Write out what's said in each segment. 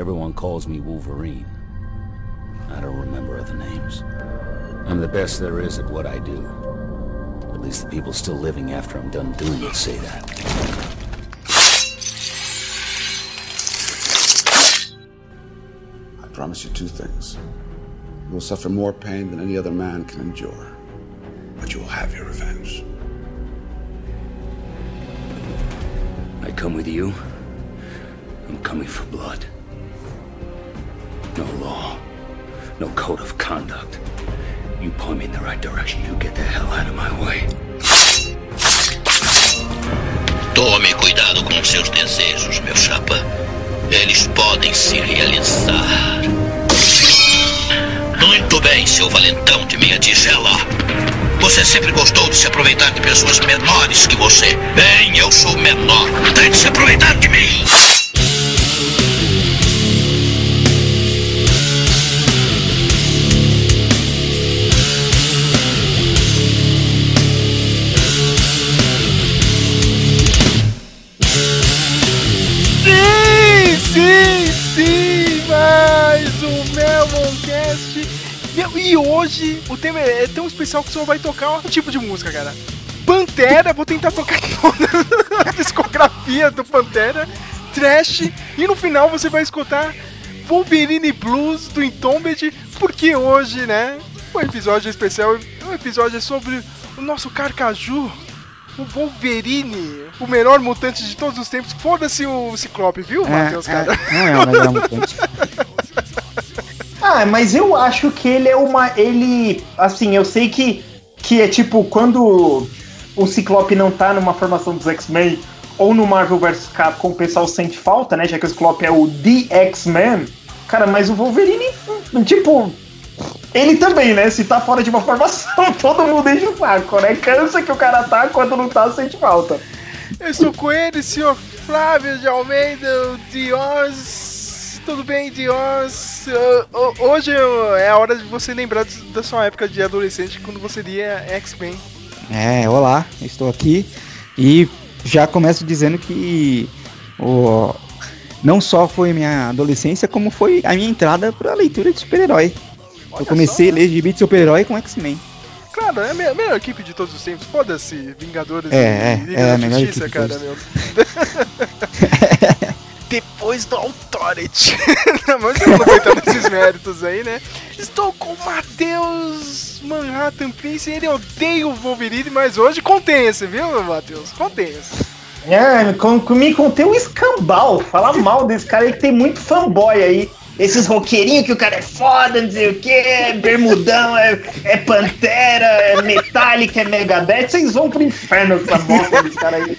Everyone calls me Wolverine. I don't remember other names. I'm the best there is at what I do. At least the people still living after I'm done doing it say that. I promise you two things. You will suffer more pain than any other man can endure, but you will have your revenge. I come with you. I'm coming for blood. No law. No code of conduct. You point me in the right direction, you get the hell out of my way. Tome cuidado com seus desejos, meu chapa. Eles podem se realizar. Muito bem, seu valentão de meia tigela. Você sempre gostou de se aproveitar de pessoas menores que você. Bem, eu sou menor. Tente se aproveitar de mim. Hoje o tema é tão especial que o senhor vai tocar um tipo de música, cara. Pantera, vou tentar tocar toda a discografia do Pantera, Trash, e no final você vai escutar Wolverine Blues do Entombed, porque hoje, né, o episódio é especial, o episódio é sobre o nosso Carcaju, o Wolverine, o melhor mutante de todos os tempos. Foda-se o Ciclope, viu, Matheus, cara? não é o melhor mutante. Ah, mas eu acho que ele é uma. Ele. Assim, eu sei que, que é tipo quando o Ciclope não tá numa formação dos X-Men ou no Marvel vs Capcom, o pessoal sente falta, né? Já que o Ciclope é o The X-Men. Cara, mas o Wolverine, tipo. Ele também, né? Se tá fora de uma formação, todo mundo enche o saco, né? Cansa que o cara tá, quando não tá, sente falta. Eu estou com ele, senhor Flávio de Almeida, o Dios. Tudo bem, Dios? Ho- hoje é a hora de você lembrar de- da sua época de adolescente, quando você lia X-Men. É, olá, estou aqui e já começo dizendo que o, não só foi minha adolescência, como foi a minha entrada para a leitura de super-herói. Eu comecei só, a ler gibi de super-herói com X-Men. Claro, é a me- melhor equipe de todos os tempos. Foda-se, Vingadores É, e é, Liga é da Justiça, de cara, meu. Depois do Authority. Mas não vou entrar nesses méritos aí, né? Estou com o Matheus Manhattan Prince. Ele odeia o Wolverine, mas hoje contenha-se, viu, Matheus? Contenha-se. É, com, com, me contei um escambau. Falar mal desse cara aí que tem muito fanboy aí. Esses roqueirinhos que o cara é foda, não sei o que, é bermudão, é, é pantera, é metálica, é megadeth. Vocês vão pro inferno com essa bosta desse cara aí.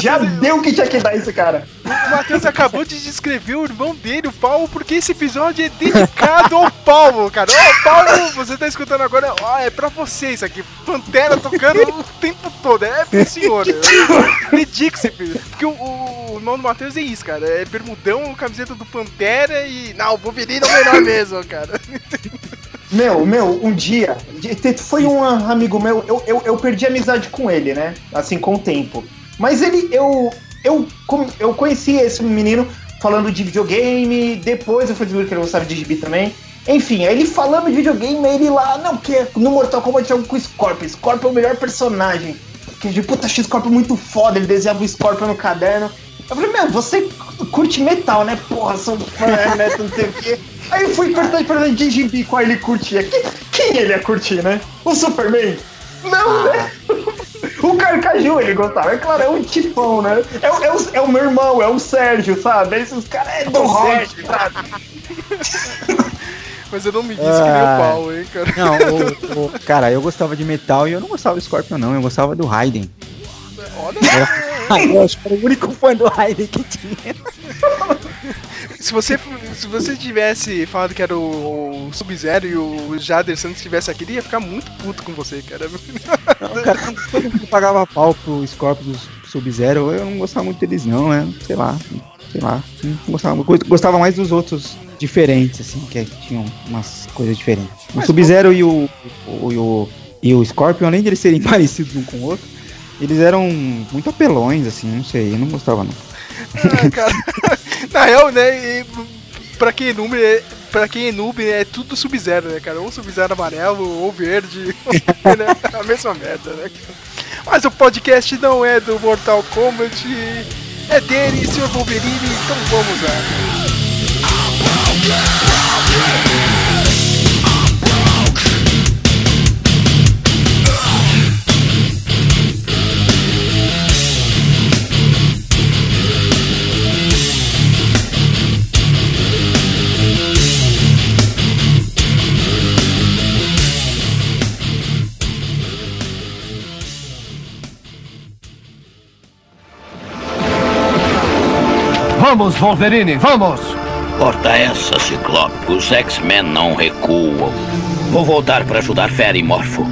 Já deu o que tinha que dar esse cara. O Matheus acabou de descrever o irmão dele, o Paulo, porque esse episódio é dedicado ao Paulo, cara. Ô, Paulo, você tá escutando agora? Ó, é pra você isso aqui. Pantera tocando o tempo todo. É pro senhor. Dedique-se, filho. Porque o, o, o irmão do Matheus é isso, cara. É bermudão, camiseta do Pantera e. Não, o Wolverine é o melhor mesmo, cara. Meu, meu, um dia, foi um amigo meu, eu, eu, eu perdi amizade com ele, né? Assim, com o tempo. Mas ele, eu, eu, eu conheci esse menino falando de videogame, depois eu fui descobrir que ele gostava de gibi também. Enfim, aí ele falando de videogame, aí ele lá, não, que no Mortal Kombat jogo com o Scorpion, Scorpion é o melhor personagem. Que de puta, achei o Scorpion muito foda, ele desenhava o Scorpion no caderno. Eu falei, meu, você curte metal, né? Porra, sou fã, né? Não sei o quê. Aí eu fui perguntar pra ele de gibi qual ele curtia. Quem, quem ele ia curtir, né? O Superman? Não, né? O Carcaju ele gostava. É claro, é um tipão, né? É, o- é, o, é o meu irmão, é o Sérgio, sabe? Esses caras é do rock, sabe? Mas eu não me disse que nem o Ah. Paulo, hein, cara. Não, o- o- cara, eu gostava de metal e eu não gostava do Scorpion, não. Eu gostava do Raiden. Olha, Ah, eu acho que era o único fã do Raiden que tinha. se você, se você tivesse falado que era o, o Sub-Zero e o Jader Santos estivesse aqui, ele ia ficar muito puto com você, cara. Não, cara, todo mundo pagava pau pro Scorpion do Sub-Zero, eu não gostava muito deles, não, né? Sei lá, sei lá. Gostava, gostava mais dos outros diferentes, assim, que tinham umas coisas diferentes. O Sub-Zero e o, o, e o, e o Scorpion, além de eles serem parecidos um com o outro, eles eram muito apelões, assim, não sei, eu não gostava, não. Ah, cara. Na real, né? e- pra quem é noob, é, pra quem é noob, é tudo Sub-Zero, né, cara? Ou Sub-Zero amarelo, ou verde, né? a mesma merda, né? Mas o podcast não é do Mortal Kombat, é dele, Sr. Wolverine, então vamos lá. Vamos, Wolverine, vamos! Corta essa, Ciclope. Os X-Men não recuam. Vou voltar para ajudar Fera e Morfo.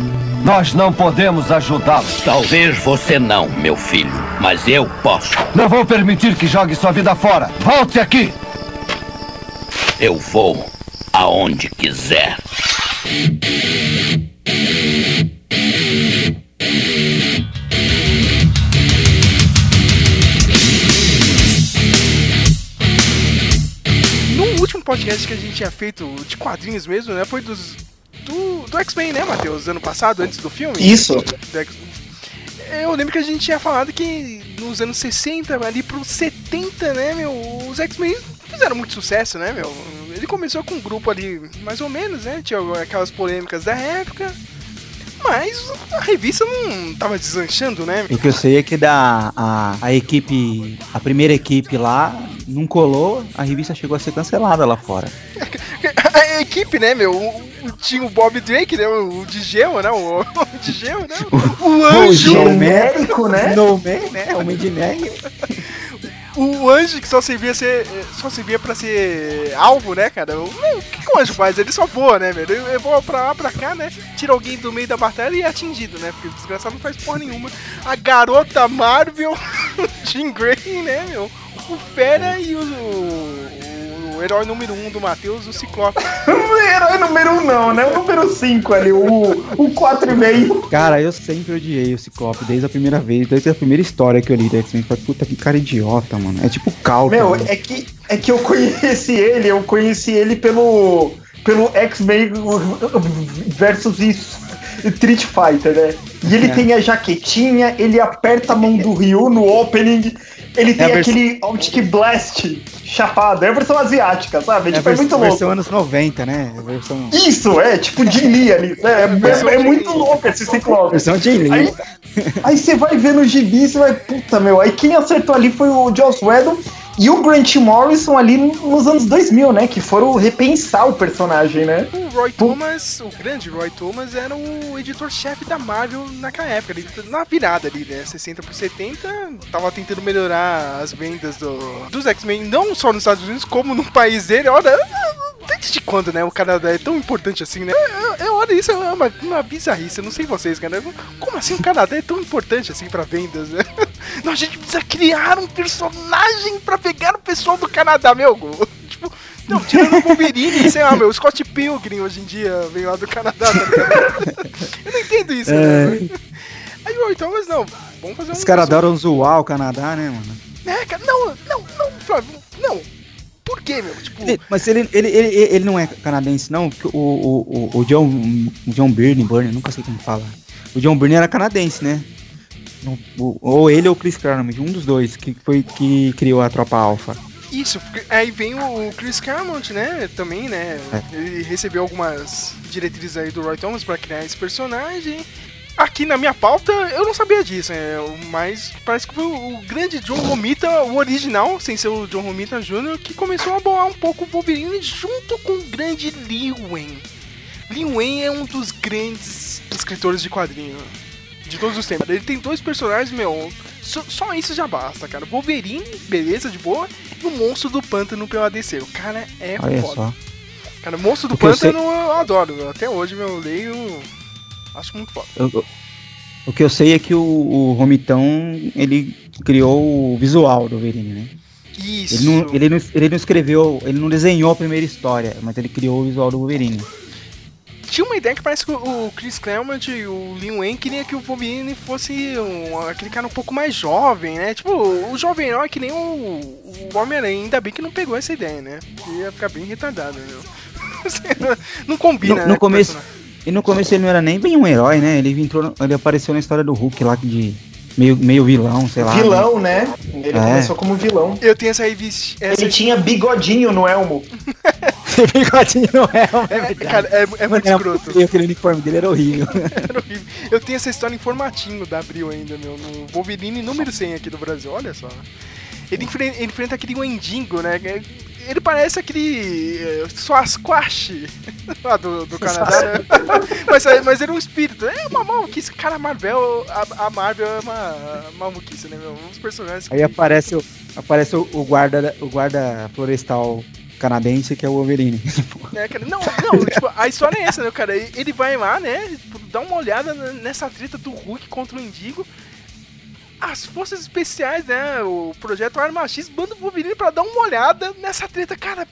Nós não podemos ajudá-los. Talvez você não, meu filho, mas eu posso. Não vou permitir que jogue sua vida fora. Volte aqui! Eu vou aonde quiser. Podcast que a gente tinha feito de quadrinhos mesmo, né? Foi dos. Do, do X-Men, né, Matheus? Ano passado, antes do filme? Isso. Eu lembro que a gente tinha falado que nos anos 60, ali pros 70, né, meu, os X-Men fizeram muito sucesso, né, meu? Ele começou com um grupo ali, mais ou menos, né? Tinha aquelas polêmicas da época. Mas a revista não tava deslanchando, né? O que eu sei é que da, a, a equipe, a primeira equipe lá, não colou, a revista chegou a ser cancelada lá fora. A equipe, né, meu? o- o- Tinha o Bob Drake, né? O de gema, né? O, o de gema, né? O anjo. genérico, né? Snowman, né? Homem de neve. O anjo que só servia ser. Só servia pra ser alvo, né, cara? O, que, que o anjo faz? Ele só voa, né, velho? Ele voa pra lá, pra cá, né? Tira alguém do meio da batalha e é atingido, né? Porque o desgraçado não faz porra nenhuma. A garota Marvel, Jean Grey, né, meu? O Fera e o. o, herói número 1 um do Matheus, o Ciclope. O herói número 1 um não, né? O número 5 ali, o, o 4,5. Cara, eu sempre odiei o Ciclope, desde a primeira vez, desde a primeira história que eu li da X-Men. Falei, puta que cara idiota, mano. É tipo calca. Meu, mano. é que, é que eu conheci ele, eu conheci ele pelo, pelo X-Men versus Street Fighter, né? E ele É. tem a jaquetinha, ele aperta a mão do Ryu no opening, ele tem a vers- aquele Optic Blast chapado, é a versão asiática, sabe? É tipo, é vers- muito louco. versão anos 90, né? A versão, Isso, é, tipo de Lee ali, né? É, é- é muito louco esse Ciclope. versão Jay Lee. Aí, aí você vai ver no gibi, você vai, puta meu, aí quem acertou ali foi o Joss Whedon e o Grant Morrison ali nos anos 2000, né? Que foram repensar o personagem, né? O Roy Thomas, o grande Roy Thomas, era o editor-chefe da Marvel naquela época, ali, na virada ali, né? 60 por 70, tava tentando melhorar as vendas do, dos X-Men, não só nos Estados Unidos, como no país dele. Olha, desde quando, né? O Canadá é tão importante assim, né? Eu, eu olha, isso é uma, uma bizarrice, eu não sei vocês, cara. Como assim o Canadá é tão importante assim pra vendas, né? Não, a gente precisa criar um personagem pra pegar o pessoal do Canadá, meu. Tipo, não, tirando o Wolverine, sei lá, meu, o Scott Pilgrim hoje em dia vem lá do Canadá, tá ligado? Eu não entendo isso, né? Aí o então, mas não, vamos fazer um. Os caras adoram zoar o Canadá, né, mano? É, cara, não, não, não, Flávio, não. Por quê, meu? Tipo, Ele- mas ele, ele, ele, ele não é canadense, não? O, o, o, o John, o John Byrne, Byrne, nunca sei como fala. O John Byrne era canadense, né? Ou ele ou o Chris Claremont, um dos dois, que foi que criou a tropa alfa. Isso, aí vem o Chris Claremont, né? Também, né? Ele recebeu algumas diretrizes aí do Roy Thomas pra criar esse personagem. Aqui na minha pauta eu não sabia disso, né? mas parece que foi o grande John Romita, o original, sem ser o John Romita Jr., que começou a bolar um pouco o Wolverine junto com o grande Lee Wen. Lee Wen é um dos grandes escritores de quadrinho de todos os tempos. Ele tem dois personagens, meu, só, só isso já basta, cara. Wolverine, beleza, de boa, e o Monstro do Pântano pelo ADC. O cara é Olha foda. só. Cara, o Monstro do O que eu sei- Pântano eu adoro, meu. até hoje meu, eu leio, acho muito foda. Eu- o que eu sei é que o, o Romitão, ele criou o visual do Wolverine, né? Isso. Ele não, ele, não, ele não escreveu, ele não desenhou a primeira história, mas ele criou o visual do Wolverine. Tinha uma ideia que parece que o Chris Claremont e o Lin Wayne queriam que o Wolverine fosse um, aquele cara um pouco mais jovem, né? Tipo, o jovem herói que nem o, o Homem-Aranha. Ainda bem que não pegou essa ideia, né? Ia ficar bem retardado, meu. não combina, No, né, no começo, personagem. E no começo ele não era nem bem um herói, né? Ele entrou, ele apareceu na história do Hulk lá de meio, meio vilão, sei lá. Vilão, né? Ele É. começou como vilão. Eu tenho essa revista. Essa Ele tinha bigodinho no elmo. bigodinho não é, é É, verdade. cara, é, é muito escroto. feio, aquele uniforme dele era horrível. Era horrível. Eu tenho essa história em formatinho da Abril ainda, meu, no Wolverine número 100 aqui do Brasil, olha só. Ele, enfre- ele enfrenta aquele Wendigo, né? Ele parece aquele eh, Sasquatch lá do, do Canadá, né? mas, mas ele é um espírito. É uma maluquice. Cara, a Marvel, a, a Marvel é uma maluquice, né, meu? Uns personagens que... Aí aparece o, aparece o, o guarda, o guarda florestal canadense, que é o Wolverine. É, cara, não, não, tipo, a história é essa, né, cara? Ele vai lá, né, tipo, dá uma olhada nessa treta do Hulk contra o Indigo. As forças especiais, né, o projeto Arma X, manda o Wolverine pra dar uma olhada nessa treta. Cara,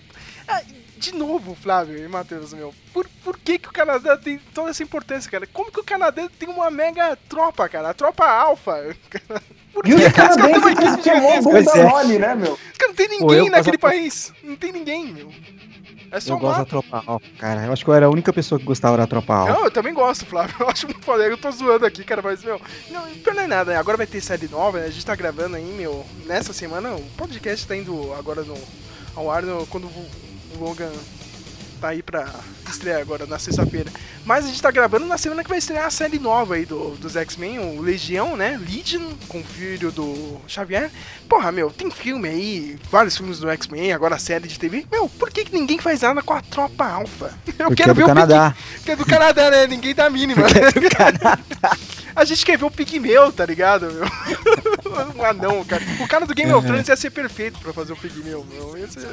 ah, de novo, Flávio e Matheus, meu, por, por que que o Canadá tem toda essa importância, cara? Como que o Canadá tem uma mega tropa, cara? A tropa alfa. Por E que, os cara? Os caras têm uma equipe é gigantesca. Pois é. mole, né, meu? Cara, não tem Pô, ninguém eu naquele país. Não tem ninguém, meu. É só Eu gosto da tropa alfa, cara. Eu acho que eu era a única pessoa que gostava da tropa alfa. Não, eu também gosto, Flávio. Eu acho muito foda. Eu tô zoando aqui, cara, mas, meu. Não, pior não é nada, né? Agora vai ter série nova, né? A gente tá gravando aí, meu. Nessa semana, o podcast tá indo agora no, ao ar no- quando o Logan tá aí pra estrear agora na sexta-feira. Mas a gente tá gravando na semana que vai estrear a série nova aí do, dos X-Men, o Legião, né? Legion, com o filho do Xavier. Porra, meu, tem filme aí, vários filmes do X-Men, agora a série de TV. Meu, por que, que ninguém faz nada com a tropa alfa? Eu Porque quero é ver do o Canadá. Pig- que é do Canadá, né? Ninguém dá a mínima. A gente quer ver o Pigmeu, tá ligado, meu? Um anão, cara. O cara do Game of Thrones ia ser perfeito pra fazer o Pigmeu, meu. Ia ser...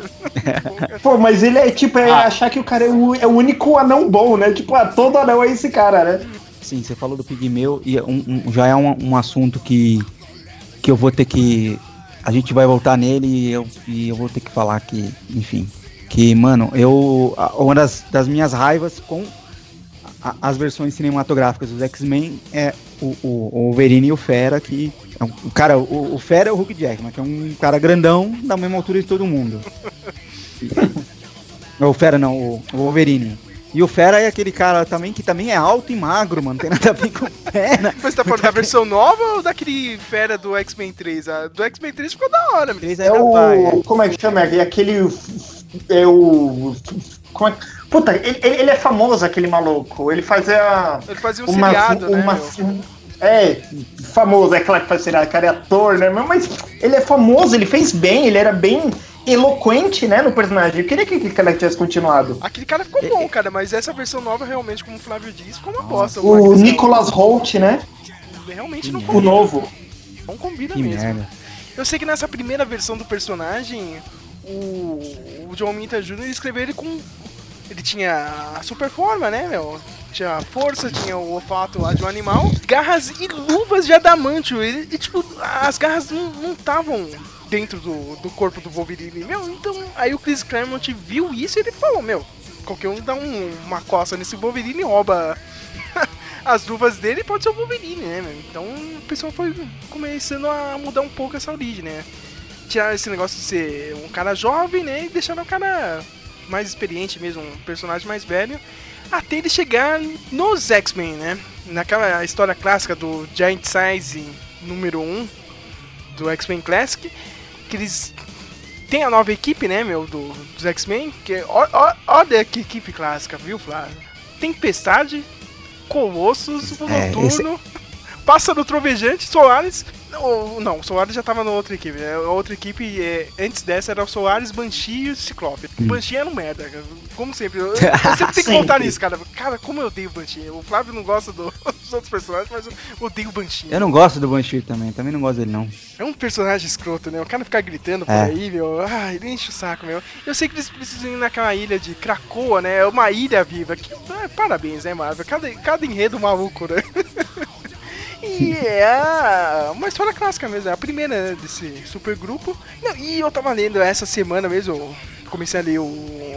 Pô, mas ele é tipo, é achar que o cara é o, é o único anão bom, né? Tipo, ah, todo anão é esse cara, né? Sim, você falou do Pigmeu e é um- um- já é um, um assunto que, que eu vou ter que. A gente vai voltar nele e eu, e eu vou ter que falar que, enfim. Que, mano, eu. Uma das, das minhas raivas com a- as versões cinematográficas dos X-Men é o, o, o Wolverine e o Fera, que. é um- O cara, o, o Fera é o Hulk Jackman, que é um cara grandão da mesma altura de todo mundo. Não, o Fera não, o, o Wolverine. E o Fera é aquele cara também que também é alto e magro, mano. Tem nada a ver com Fera. Mas você tá falando da versão nova ou daquele fera do X-Men 3? A do X-Men 3 ficou da hora, meu. Três É vai, é. o. Como é que chama? É aquele. É o. Como é, puta, ele, ele é famoso, aquele maluco. Ele fazia. Ele fazia um uma, seriado, né, uma? É, famoso, é claro que faz seriado, cara é ator, né? Mas ele é famoso, ele fez bem, ele era bem eloquente, né, no personagem. Eu queria que aquele cara tivesse continuado. Aquele cara ficou bom, cara, mas essa versão nova, realmente, como o Flávio disse, ficou uma bosta. O Marcos. Nicholas Holt, né? Realmente não O combina. novo. Não combina Que mesmo. merda. Eu sei que nessa primeira versão do personagem, o, o John Minta Jr. escreveu ele com. Ele tinha a super forma, né, meu? Tinha a força, tinha o olfato lá de um animal, garras e luvas de adamantio. Ele, e, tipo, as garras não estavam dentro do, do corpo do Wolverine, meu. Então, aí o Chris Claremont viu isso e ele falou: Meu, qualquer um dá um- uma coça nesse Wolverine e rouba as luvas dele, pode ser o Wolverine, né, meu? Então, o pessoal foi começando a mudar um pouco essa origem, né? Tirar esse negócio de ser um cara jovem, né? E deixando o cara mais experiente mesmo, um personagem mais velho. Até ele chegar nos X-Men, né? Naquela história clássica do Giant Size número 1 do X-Men Classic. Que eles têm a nova equipe, né, meu? Do, dos X-Men. Que é- ó- que equipe clássica, viu, Flávio? Tempestade, Colossus, É, Noturno, Pássaro Trovejante, Solaris. Não, não, o Solaris já tava na outra equipe. né? A outra equipe, é, antes dessa, era o Solaris, Banshee e o Ciclope. O Banshee era um merda, cara. como sempre. Eu, eu sempre tenho que voltar nisso, cara. Cara, como eu odeio o Banshee. O Flávio não gosta do- dos outros personagens, mas eu odeio o Banshee. Eu não gosto do Banshee também, também não gosto dele não. É um personagem escroto, né? O cara ficar gritando por É. aí, meu. Ah, ele enche o saco, meu. Eu sei que eles precisam ir naquela ilha de Krakoa, né? É uma ilha viva. Que, ah, parabéns, né, Marvel? Cada, cada enredo maluco, né? E é uma história clássica mesmo, é a primeira né, desse supergrupo. Não, e eu tava lendo essa semana mesmo, comecei a ler o,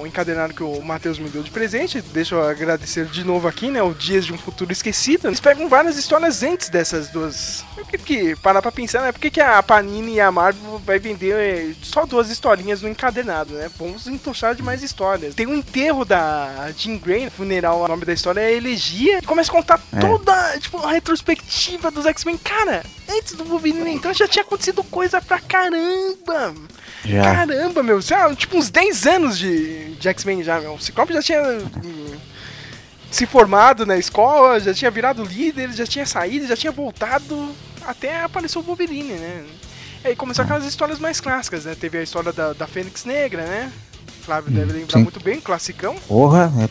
o encadernado que o Matheus me deu de presente. Deixa eu agradecer de novo aqui, né? O Dias de um Futuro Esquecido. Eles pegam várias histórias antes dessas duas. O que, que parar pra pensar, né? Por que, que a Panini e a Marvel vai vender é, só duas historinhas no encadernado, né? Vamos entochar de mais histórias. Tem o enterro da Jean Grey, funeral, o nome da história é Elegia. E começa a contar É. toda, tipo, a retrospectiva dos X-Men. Cara, antes do Wolverine entrar já tinha acontecido coisa pra caramba. Já. Caramba, meu, já, tipo uns 10 anos de, de X-Men já, meu. O Ciclope já tinha hum, se formado na escola, já tinha virado líder, já tinha saído, já tinha voltado até apareceu o Wolverine, né? E aí começou aquelas histórias mais clássicas, né? Teve a história da, da Fênix Negra, né? Flávio deve lembrar sim. muito bem, classicão. Porra, é,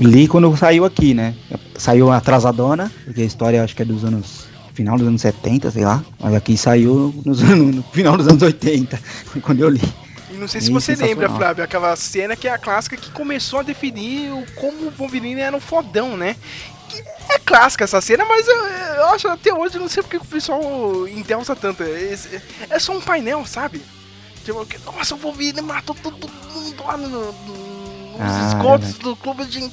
li quando saiu aqui, né? Saiu atrasadona, porque a história acho que é dos anos. Final dos anos 70, sei lá. Mas aqui saiu nos no final dos anos 80, quando eu li. E não sei se você lembra. Flávio, aquela cena que é a clássica que começou a definir como o Wolverine era um fodão, né? É clássica essa cena, mas eu, eu acho até hoje, não sei porque o pessoal endeusa tanto. É, é só um painel, sabe? Tipo, que, nossa, o Wolverine matou todo mundo lá no, no- nos Ah, esgotos verdade. do clube de.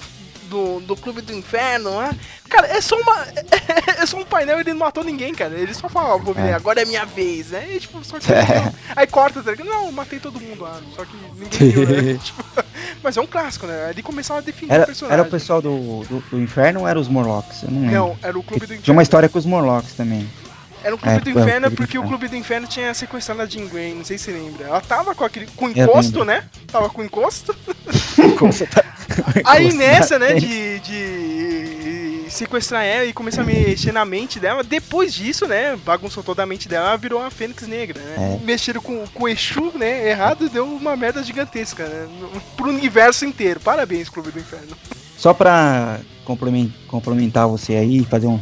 Do, do clube do inferno, né? Cara, é só uma. É só um painel e ele não matou ninguém, cara. Ele só fala, É. agora é minha vez, né? E tipo, só que. Aí corta, tá ligado? Não, matei todo mundo lá. Só que ninguém viu, né? Tipo, mas é um clássico, né? Ali começaram a definir o Era, personagem. era o pessoal do, do, do inferno ou era os Morlocks? Eu não lembro. Não, era o Clube do Tinha uma Inferno. história com os Morlocks também. Era o Clube É, do Inferno porque o. Clube do Inferno tinha sequestrado a Jean Grey, não sei se você lembra. Ela tava com aquele. com Eu encosto, né? Tava com encosto. Tá- Aí nessa, né, de, de sequestrar ela e começar a mexer na mente dela, depois disso, né, bagunçou toda a mente dela, ela virou uma Fênix Negra, né? É. Mexeram com, com o Exu, né, errado, deu uma merda gigantesca, né, pro universo inteiro. Parabéns, Clube do Inferno. Só pra complemen- complementar você aí, fazer um,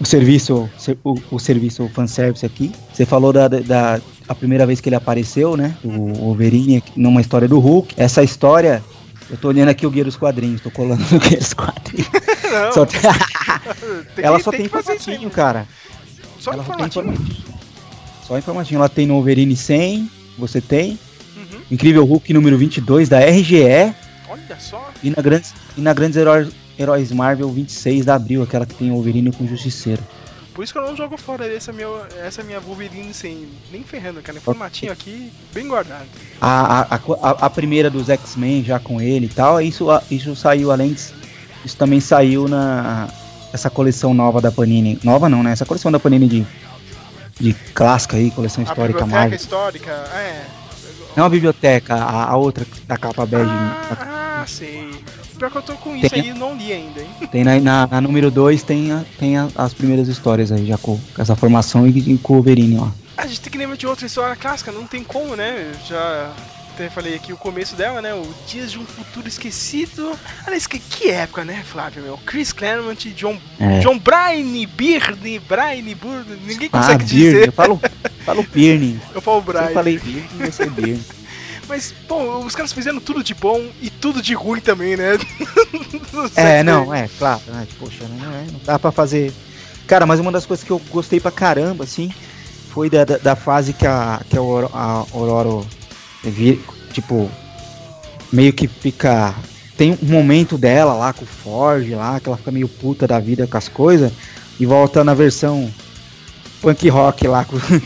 um serviço, o, o serviço fanservice aqui. Você falou da, da, a primeira vez que ele apareceu, né? O Wolverine numa história do Hulk. Essa história, eu tô olhando aqui o Guia dos Quadrinhos, tô colando no Guia dos Quadrinhos. Não, Só tem- tem ela só tem tem, informatinho, né? cara. Só ela só tem informatinho. Só informatinho. Ela tem no Wolverine 100, você tem. Uhum. Incrível Hulk número 22 da RGE. Olha só. E na Grandes, e na Grandes Heróis, Heróis Marvel 26 de abril, aquela que tem o Wolverine com o Justiceiro. Por isso que eu não jogo fora essa minha, essa minha Wolverine sem nem ferrando, cara. Informatinho aqui, bem guardado. A, a, a, a primeira dos X-Men já com ele e tal, isso, isso saiu além disso. Isso também saiu na. Essa coleção nova da Panini. Nova não, né? Essa coleção da Panini de. De clássica aí, coleção a histórica biblioteca Marvel. histórica, é. Não a biblioteca, a, a outra da capa bege. Ah, ah, sei. Pior que eu tô com isso Tem- aí, não li ainda, hein? Tem na, na, na número 2 tem, a- tem a- as primeiras histórias aí, já com, com essa formação e, e com o Wolverine, ó. A gente tem que lembrar de outra história clássica, não tem como, né? Já até falei aqui o começo dela, né? O Dias de um Futuro Esquecido. Aliás, que, que época, né, Flávio? Meu? Chris Claremont, John, É. John Bryan, Byrne, Bryan, Burne, ninguém Ah, consegue Birney, dizer. eu falo, falo Birney. Eu falo Bryan. eu falei Birney, você Birney. Mas, bom, os caras fizeram tudo de bom e tudo de ruim também, né? É, não, é, claro. né, poxa, não, é, não dá pra fazer. Cara, mas uma das coisas que eu gostei pra caramba, assim, foi da, da, da fase que a, que a, Auro- a Aurora, vi- tipo, meio que fica. Tem um momento dela lá com o Forge lá, que ela fica meio puta da vida com as coisas, e volta na versão punk rock lá com, com o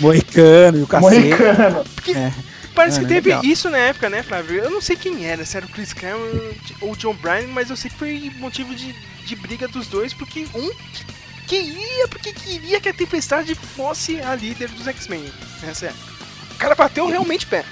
Moicano e o cacete. Moicano. É. Parece Mano, que teve legal. isso na época, né, Flávio? Eu não sei quem era, se era o Chris Claremont ou o John Bryan, mas eu sei que foi motivo de, de briga dos dois, porque um queria, porque queria que a Tempestade fosse a líder dos X-Men nessa época. O cara bateu realmente pé.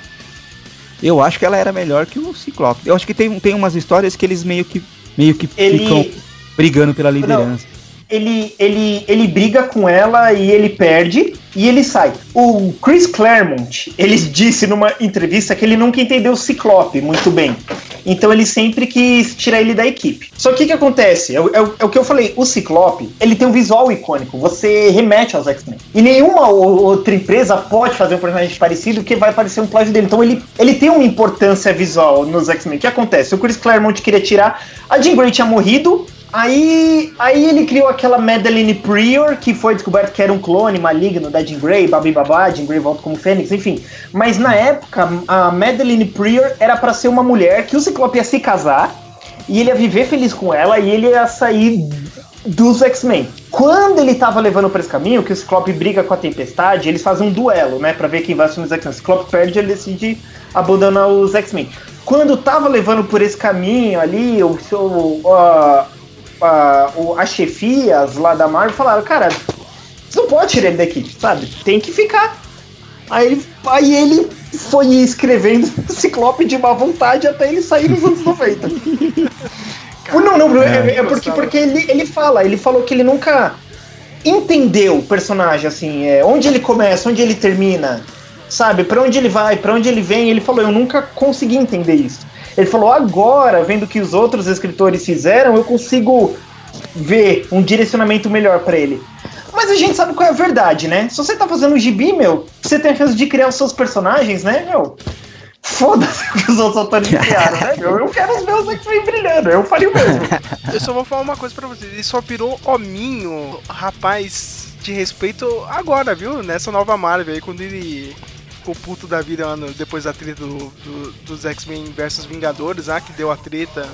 Eu acho que ela era melhor que o Ciclope. Eu acho que tem, tem umas histórias que eles meio que, meio que Ele- ficam brigando pela liderança. Ele, ele, ele briga com ela e ele perde e ele sai. O Chris Claremont, ele disse numa entrevista que ele nunca entendeu o Ciclope muito bem. Então ele sempre quis tirar ele da equipe. Só que o que acontece? É, o- é é o que eu falei, o Ciclope, ele tem um visual icônico, você remete aos X-Men. E nenhuma outra empresa pode fazer um personagem parecido que vai parecer um plágio dele. Então ele, ele tem uma importância visual nos X-Men. O que acontece? O Chris Claremont queria tirar, a Jean Grey tinha morrido, Aí, aí ele criou aquela Madeline Prior, que foi descoberto que era um clone maligno da Jean Grey, babi babá, Jean Grey volta como Fênix, enfim. Mas na época, a Madeline Prior era para ser uma mulher que o Ciclope ia se casar, e ele ia viver feliz com ela, e ele ia sair dos X-Men. Quando ele tava levando para esse caminho, que o Ciclope briga com a Tempestade, eles fazem um duelo, né, para ver quem vai assumir os X-Men. O Ciclope perde, ele decide abandonar os X-Men. Quando tava levando por esse caminho ali, o seu uh, as chefias lá da Marvel falaram, cara, você não pode tirar ele daqui, sabe? Tem que ficar. Aí, aí ele foi escrevendo Ciclope de má vontade até ele sair nos anos 90. não, não, é, é porque, porque ele, ele fala, ele falou que ele nunca entendeu o personagem, assim, é, onde ele começa, onde ele termina, sabe? Para onde ele vai, para onde ele vem. Ele falou, eu nunca consegui entender isso. Ele falou, agora, vendo que os outros escritores fizeram, eu consigo ver um direcionamento melhor para ele. Mas a gente sabe qual é a verdade, né? Se você tá fazendo um gibi, meu, você tem a chance de criar os seus personagens, né, meu? Foda-se o que os outros autores criaram, né, meu? Eu quero os meus X-Men brilhando, eu faria o mesmo. Eu só vou falar uma coisa pra vocês, ele só virou hominho, rapaz de respeito agora, viu? Nessa nova Marvel aí, quando ele ficou puto da vida mano, depois da treta do, do, dos X-Men versus Vingadores, ah, que deu a treta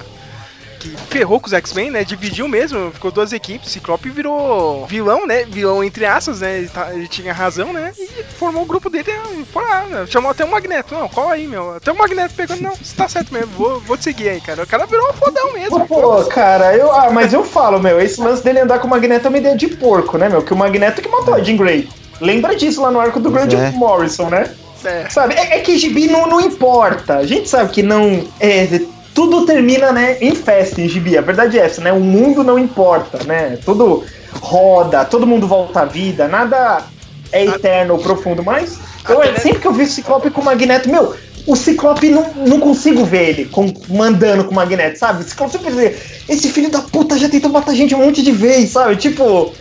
que ferrou com os X-Men, né? Dividiu mesmo, ficou duas equipes. Ciclope virou vilão, né? Vilão entre aspas, né? Ele, tá, ele tinha razão, né? E formou o grupo dele e foi lá, né? Chamou até o Magneto. Não, qual aí, meu? Até o Magneto pegou, não, você tá certo mesmo, vou, vou te seguir aí, cara. O cara virou um fodão mesmo. Pô, cara, eu, ah, mas eu falo, meu, esse lance dele andar com o Magneto é uma ideia de porco, né, meu? Que o Magneto que matou a Jean Grey. Lembra disso lá no arco do Grande é. Morrison, né? É. Sabe? É, é, que gibi não, não importa. A gente sabe que não. É, tudo termina, né, em festa em gibi. A verdade é essa, né? O mundo não importa, né? Tudo roda, todo mundo volta à vida, nada é eterno ou profundo, mas eu, sempre que eu vi o Ciclope com o Magneto, meu, o Ciclope não, não consigo ver ele com, mandando com o Magneto, sabe? O Ciclope sempre dizer, esse filho da puta já tentou matar gente um monte de vez, sabe? Tipo,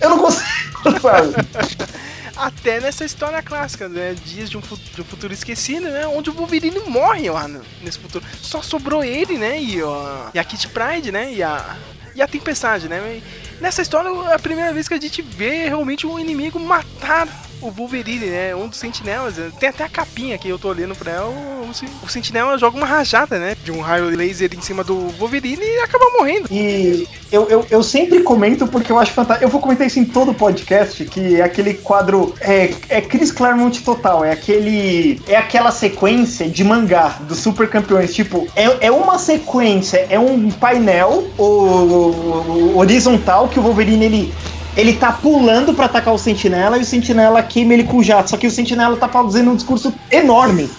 eu não consigo, sabe? até nessa história clássica, né? Dias de um, de um, futuro esquecido, né? Onde o Wolverine morre lá no, nesse futuro. Só sobrou ele, né? E, ó, e a Kit Pride, né? E a, e a Tempestade, né? E nessa história é a primeira vez que a gente vê realmente um inimigo matar o Wolverine, né? Um dos sentinelas. Tem até a capinha que eu tô olhando pra ela. O, o sentinela joga uma rajada, né? De um raio laser em cima do Wolverine e acaba morrendo. E eu, eu, eu sempre comento porque eu acho fantástico. Eu vou comentar isso em todo o podcast, que é aquele quadro. É, é Chris Claremont total. É aquele. É aquela sequência de mangá dos super campeões. Tipo, é, é uma sequência, é um painel o, o, horizontal que o Wolverine ele ele tá pulando para atacar o Sentinela e o Sentinela queima ele com jato. Só que o Sentinela tá fazendo um discurso enorme.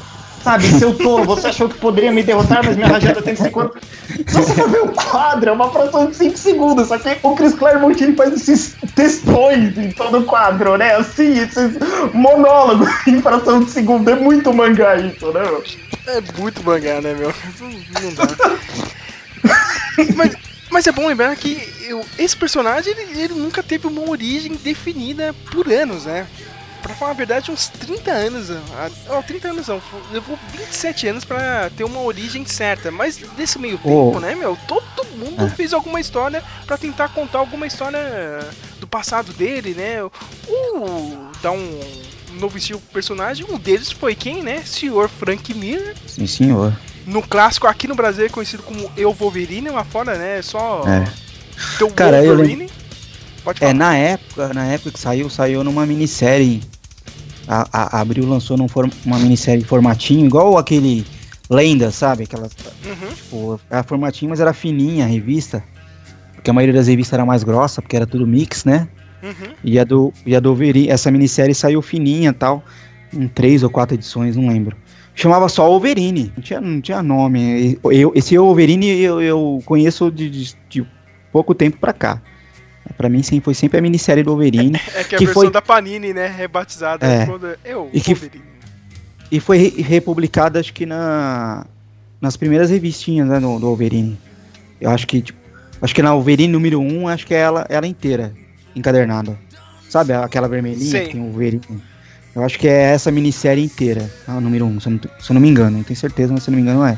Sabe, seu tolo, você achou que poderia me derrotar, mas minha rajada tem 50. Se você for ver o quadro, é uma fração de 5 segundos. Só que o Chris Claremont ele faz esses textões em todo o quadro, né? Assim, esses monólogos em fração de segundo. É muito mangá isso, né, meu? É muito mangá, né, meu? Não dá. mas mas é bom lembrar que eu, esse personagem ele, ele, nunca teve uma origem definida por anos, né? Pra falar a verdade, uns 30 anos. Ó, 30 anos não, levou 27 anos pra ter uma origem certa. Mas nesse meio tempo, oh. né, meu? Todo mundo é. fez alguma história pra tentar contar alguma história do passado dele, né? Ou dar um novo estilo pro personagem. Um deles foi quem, né? Senhor Frank Miller. Sim, senhor no clássico aqui no Brasil é conhecido como Eu Wolverine, lá fora, né? É só. É. Teu Cara, Wolverine. Eu Pode falar. É, na época, na época que saiu, saiu numa minissérie. A, a, Abril lançou num form, uma minissérie formatinho, igual aquele Lenda, sabe? Aquela. Uhum. Tipo, era formatinho, mas era fininha a revista. Porque a maioria das revistas era mais grossa, porque era tudo mix, né? Uhum. E a do, e a do Wolverine, essa minissérie saiu fininha e tal. Em três ou quatro edições, não lembro chamava só Wolverine, não tinha, não tinha nome. Eu, esse Wolverine eu, eu conheço de, de, de pouco tempo pra cá. Pra mim, sim, foi sempre a minissérie do Wolverine. É, é que a versão foi... da Panini, né? Rebatizada. É. Eu, e que, e foi republicada, acho que na, nas primeiras revistinhas né, do, do Wolverine. Eu acho que, tipo, acho que na Wolverine número 1, acho que é ela, ela inteira, encadernada. Sabe aquela vermelhinha Sim. que tem o Wolverine? Eu acho que é essa minissérie inteira, a número 1, um, se, eu não, eu me engano. Não tenho certeza, mas se eu não me engano é.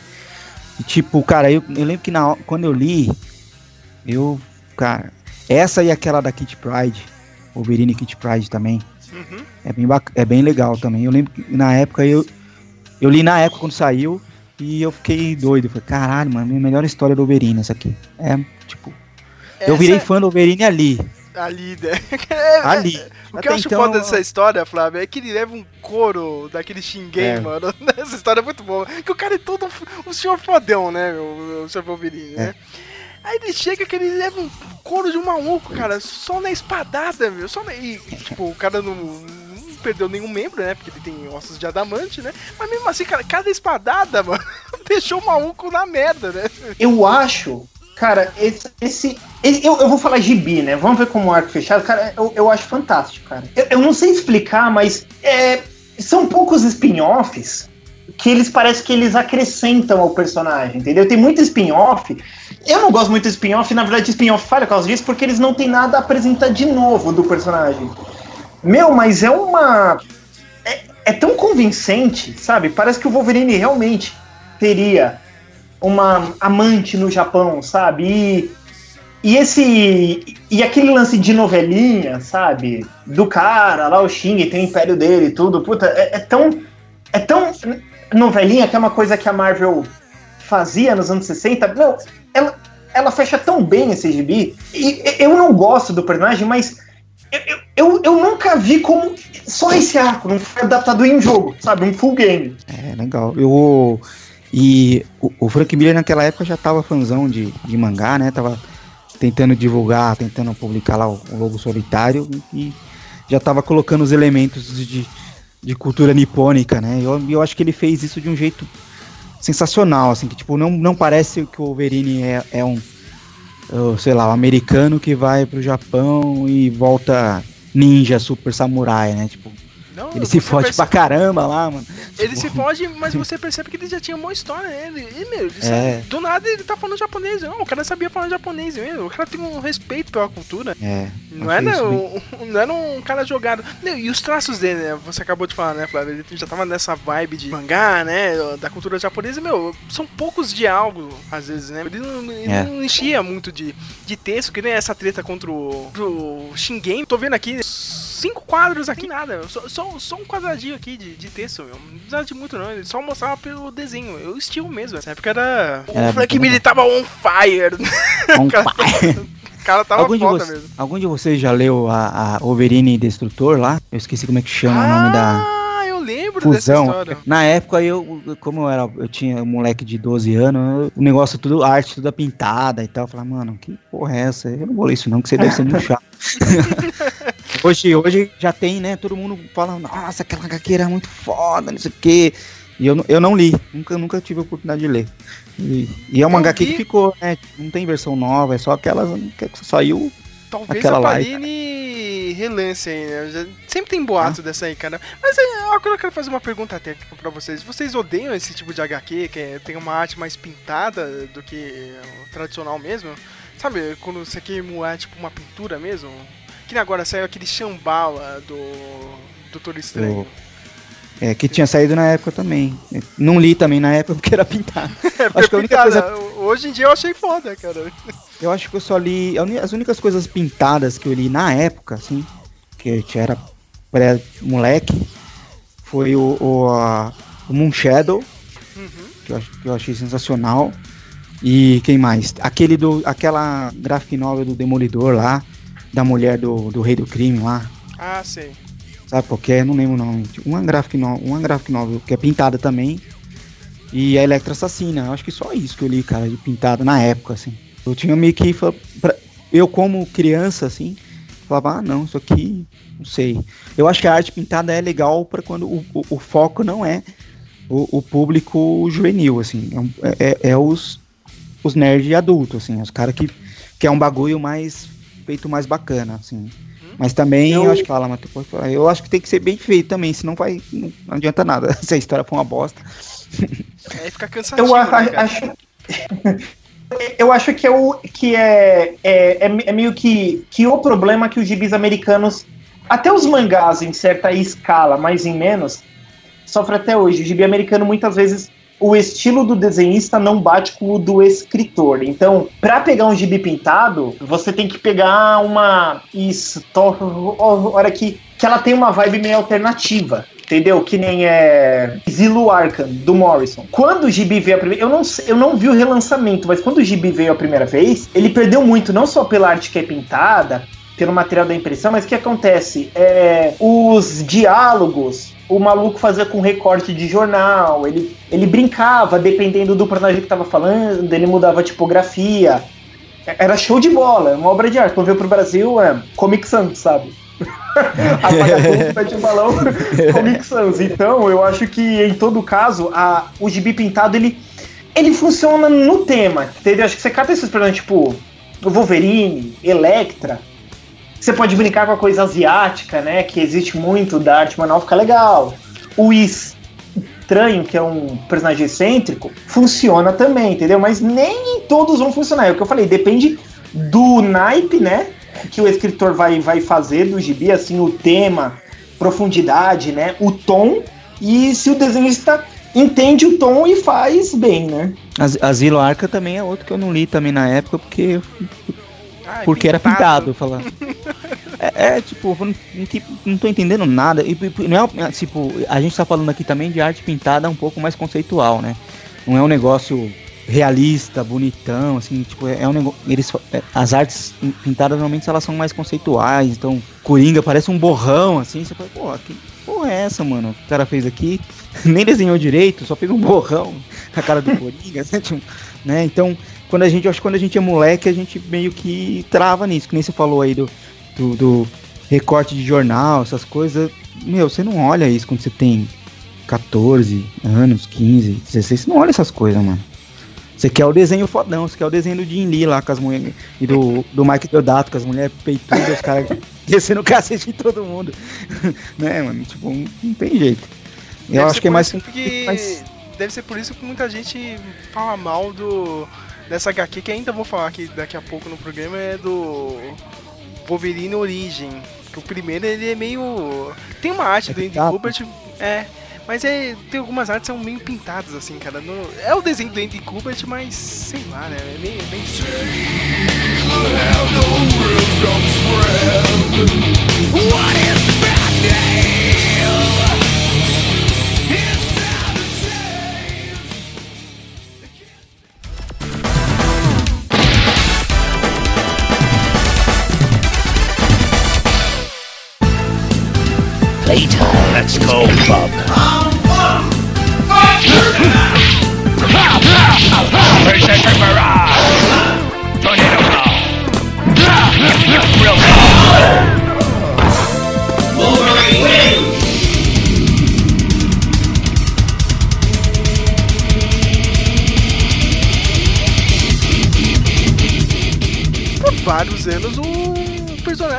E, tipo, cara, eu, eu lembro que na, quando eu li, Eu, cara, essa e aquela da Kit Pride, Wolverine Kit Pride também, Uhum. é bem, é bem legal também. Eu lembro que na época eu, eu li na época quando saiu e eu fiquei doido. Falei, caralho, mano, a melhor história do Wolverine essa aqui. É, tipo, eu virei Essa- fã do Wolverine ali. Ali, né? Ali. O que Até eu acho então, foda dessa história, Flávio, é que ele leva um couro daquele Xinguém, É. mano. Essa história é muito boa. Que o cara é todo um senhor fodão, né, o, o senhor Wolverine, né? Aí ele chega que ele leva um couro de um maluco, cara, só na espadada, meu. Só na... E, tipo, o cara não, não perdeu nenhum membro, né? Porque ele tem ossos de adamante, né? Mas mesmo assim, cara, cada espadada, mano, deixou o maluco na merda, né? Eu acho, cara, esse. esse eu, eu vou falar gibi, né? Vamos ver como arco fechado. Cara, eu, eu acho fantástico, cara. Eu, eu não sei explicar, mas é, são poucos spin-offs que eles parece que eles acrescentam ao personagem, entendeu? Tem muito spin-off. Eu não gosto muito de spin-off, na verdade, spin-off falha por causa disso, porque eles não têm nada a apresentar de novo do personagem. Meu, mas é uma. É, é tão convincente, sabe? Parece que o Wolverine realmente teria uma amante no Japão, sabe? E, e esse. E aquele lance de novelinha, sabe? Do cara lá, o Xing, tem o império dele e tudo. Puta, é, é tão. É tão novelinha que é uma coisa que a Marvel fazia nos anos 60. Não, ela, ela fecha tão bem esse gibi. E eu não gosto do personagem, mas. Eu, eu, eu, nunca vi como. Só esse arco não foi adaptado em jogo, sabe? Um full game. É, legal. Eu, e o, o Frank Miller naquela época já tava fãzão de, de mangá, né? Tava tentando divulgar, tentando publicar lá o, o Lobo Solitário e já tava colocando os elementos de, de cultura nipônica, né? E eu, eu acho que ele fez isso de um jeito sensacional, assim, que tipo, não, não parece que o Wolverine é, é um, uh, sei lá, um americano que vai pro Japão e volta ninja, super samurai, né? Tipo, Não, ele se fode percebe- pra caramba lá, mano. Ele se foge, mas você percebe que ele já tinha uma história, né? Ele, e, meu, ele É. sabe- do nada ele tá falando japonês. Não, o cara sabia falar japonês, meu. O cara tem um respeito pela cultura. É. Não achei era, isso bem- um, não era um cara jogado. E os traços dele, né? Você acabou de falar, né, Flávio? Ele já tava nessa vibe de mangá, né? Da cultura japonesa. Meu, são poucos diálogos, às vezes, né? Ele não, ele É. não enchia muito de, de texto, que nem essa treta contra o, o Shingen. Tô vendo aqui cinco quadros aqui, nada. meu. Só, só, só um quadradinho aqui de, de texto, meu. Não precisava de muito, não. Ele só mostrava pelo desenho. Eu estilo mesmo. Nessa época era. Era o Frank Miller tava on fire. Um cara, pai. O cara tava algum, de foda mesmo. algum de vocês já leu a, a Wolverine Destrutor lá? Eu esqueci como é que chama o nome da Ah, eu lembro dessa fusão. história. Na época eu, como eu era, eu tinha um moleque de 12 anos, o negócio tudo arte, tudo pintada e tal. Eu falei, mano, que porra é essa? Eu não vou ler isso não, que você deve ser muito chato. Hoje, hoje já tem, né? Todo mundo fala, nossa, aquela HQ era muito foda, não sei o quê. E eu, não- eu não li, nunca, nunca tive a oportunidade de ler. E, e é uma Eu HQ que ficou, né? Não tem versão nova, é só aquelas que saiu Talvez Aquela a lá, Panini relance aí, né? Sempre tem boato Ah. dessa aí, cara. Mas é, agora eu quero fazer uma pergunta técnica pra vocês. Vocês odeiam esse tipo de HQ, que é- tem uma arte mais pintada do que o tradicional mesmo? Sabe, quando você quer emular, tipo, uma pintura mesmo? Que agora saiu aquele Shambhala do Doutor Estranho. É, que tinha saído na época também. Não li também na época porque era pintado. É, Acho que a única pintada. Hoje em dia eu achei foda, cara. Eu acho que eu só li. As únicas coisas pintadas que eu li na época, assim, que eu era pré-moleque, foi o, o, a- o Moon Shadow, Uhum. que eu, que eu achei sensacional. E quem mais? Aquele do. Aquela graphic novel do Demolidor lá, da mulher do, do Rei do Crime lá. Ah, sei. Sabe qual que é? Não lembro o nome. Uma graphic, no, uma graphic novel que é pintada também. E a Electra Assassina. Eu acho que só isso que eu li, cara, de pintada na época, assim. Eu tinha meio que. Eu, como criança, assim, falava, ah, não, isso aqui. Não sei. Eu acho que a arte pintada é legal para quando o, o, o foco não é o, o público juvenil, assim. É, um- é, é os, os nerds adultos, assim. Os caras que, que é um bagulho mais. Feito mais bacana, assim. Mas também eu, Eu- acho que fala, mas eu acho que tem que ser bem feito também, senão vai. Não, não adianta nada. Se a história for uma bosta. Aí fica cansativo, Eu a- né, cara? acho. Eu acho que é, o, que é, é, é, é meio que, que o problema que os gibis americanos, até os mangás em certa escala, mas em menos, sofre até hoje. O gibi americano muitas vezes, o estilo do desenhista não bate com o do escritor. Então, para pegar um gibi pintado, você tem que pegar uma história que, que ela tem uma vibe meio alternativa entendeu? Que nem é Zilo Arkham, do Morrison. Quando o Gibi veio a primeira eu não, eu não vi o relançamento, mas quando o Gibi veio a primeira vez, ele perdeu muito, não só pela arte que é pintada, pelo material da impressão, mas o que acontece? É, os diálogos, o maluco fazia com recorte de jornal, ele, ele brincava, dependendo do personagem que tava falando, ele mudava a tipografia. Era show de bola, uma obra de arte. Quando veio pro Brasil, é Comic Sans, sabe? Apaga mete o balão, Comic Sans. Então, eu acho que em todo caso, a, o gibi pintado ele, ele funciona no tema, entendeu? Acho que você cata esses personagens tipo Wolverine, Electra. Você pode brincar com a coisa asiática, né? Que existe muito da arte manual, fica legal. O estranho, que é um personagem excêntrico, funciona também, entendeu? Mas nem todos vão funcionar. É o que eu falei, depende do naipe, né? Que o escritor vai, vai fazer do gibi, assim, o tema, profundidade, né? O tom. E se o desenhista entende o tom e faz bem, né? Asilo Arca também é outro que eu não li também na época, porque Ai, porque era pintado, falar. é, é, tipo, não, não tô entendendo nada. E não é, tipo, a gente tá falando aqui também de arte pintada um pouco mais conceitual, né? Não é um negócio realista, bonitão, assim, tipo, é, é um negócio. Eles, é, as artes pintadas normalmente elas são mais conceituais, então, Coringa parece um borrão, assim, você fala, pô, que porra é essa, mano? O cara fez aqui, nem desenhou direito, só fez um borrão na cara do Coringa, né? Tipo, né? Então, quando a gente, acho que quando a gente é moleque, a gente meio que trava nisso, que nem você falou aí do, do, do recorte de jornal, essas coisas. Meu, você não olha isso quando você tem 14 anos, 15, 16, você não olha essas coisas, mano. Você quer o desenho fodão, você quer o desenho do Jim Lee lá com as mulheres. E do, do Mike Deodato com as mulheres peitudas, os caras descendo o cacete de todo mundo. né, mano? Tipo, não, não tem jeito. Eu deve acho que é mais. Porque... mais... Deve ser por isso que muita gente fala mal do dessa HQ que ainda vou falar aqui daqui a pouco no programa é do Wolverine Origin. Que o primeiro ele é meio. Tem uma arte é do Andy Kubert. É. Mas é, tem algumas artes que são meio pintadas, assim, cara. No, é o desenho do Andy Kubert, mas sei lá, né? É meio. meio... What is Playtime. Let's go, Bob. Precision Mirage! Tornado Blow! Real Wolverine Por vários anos o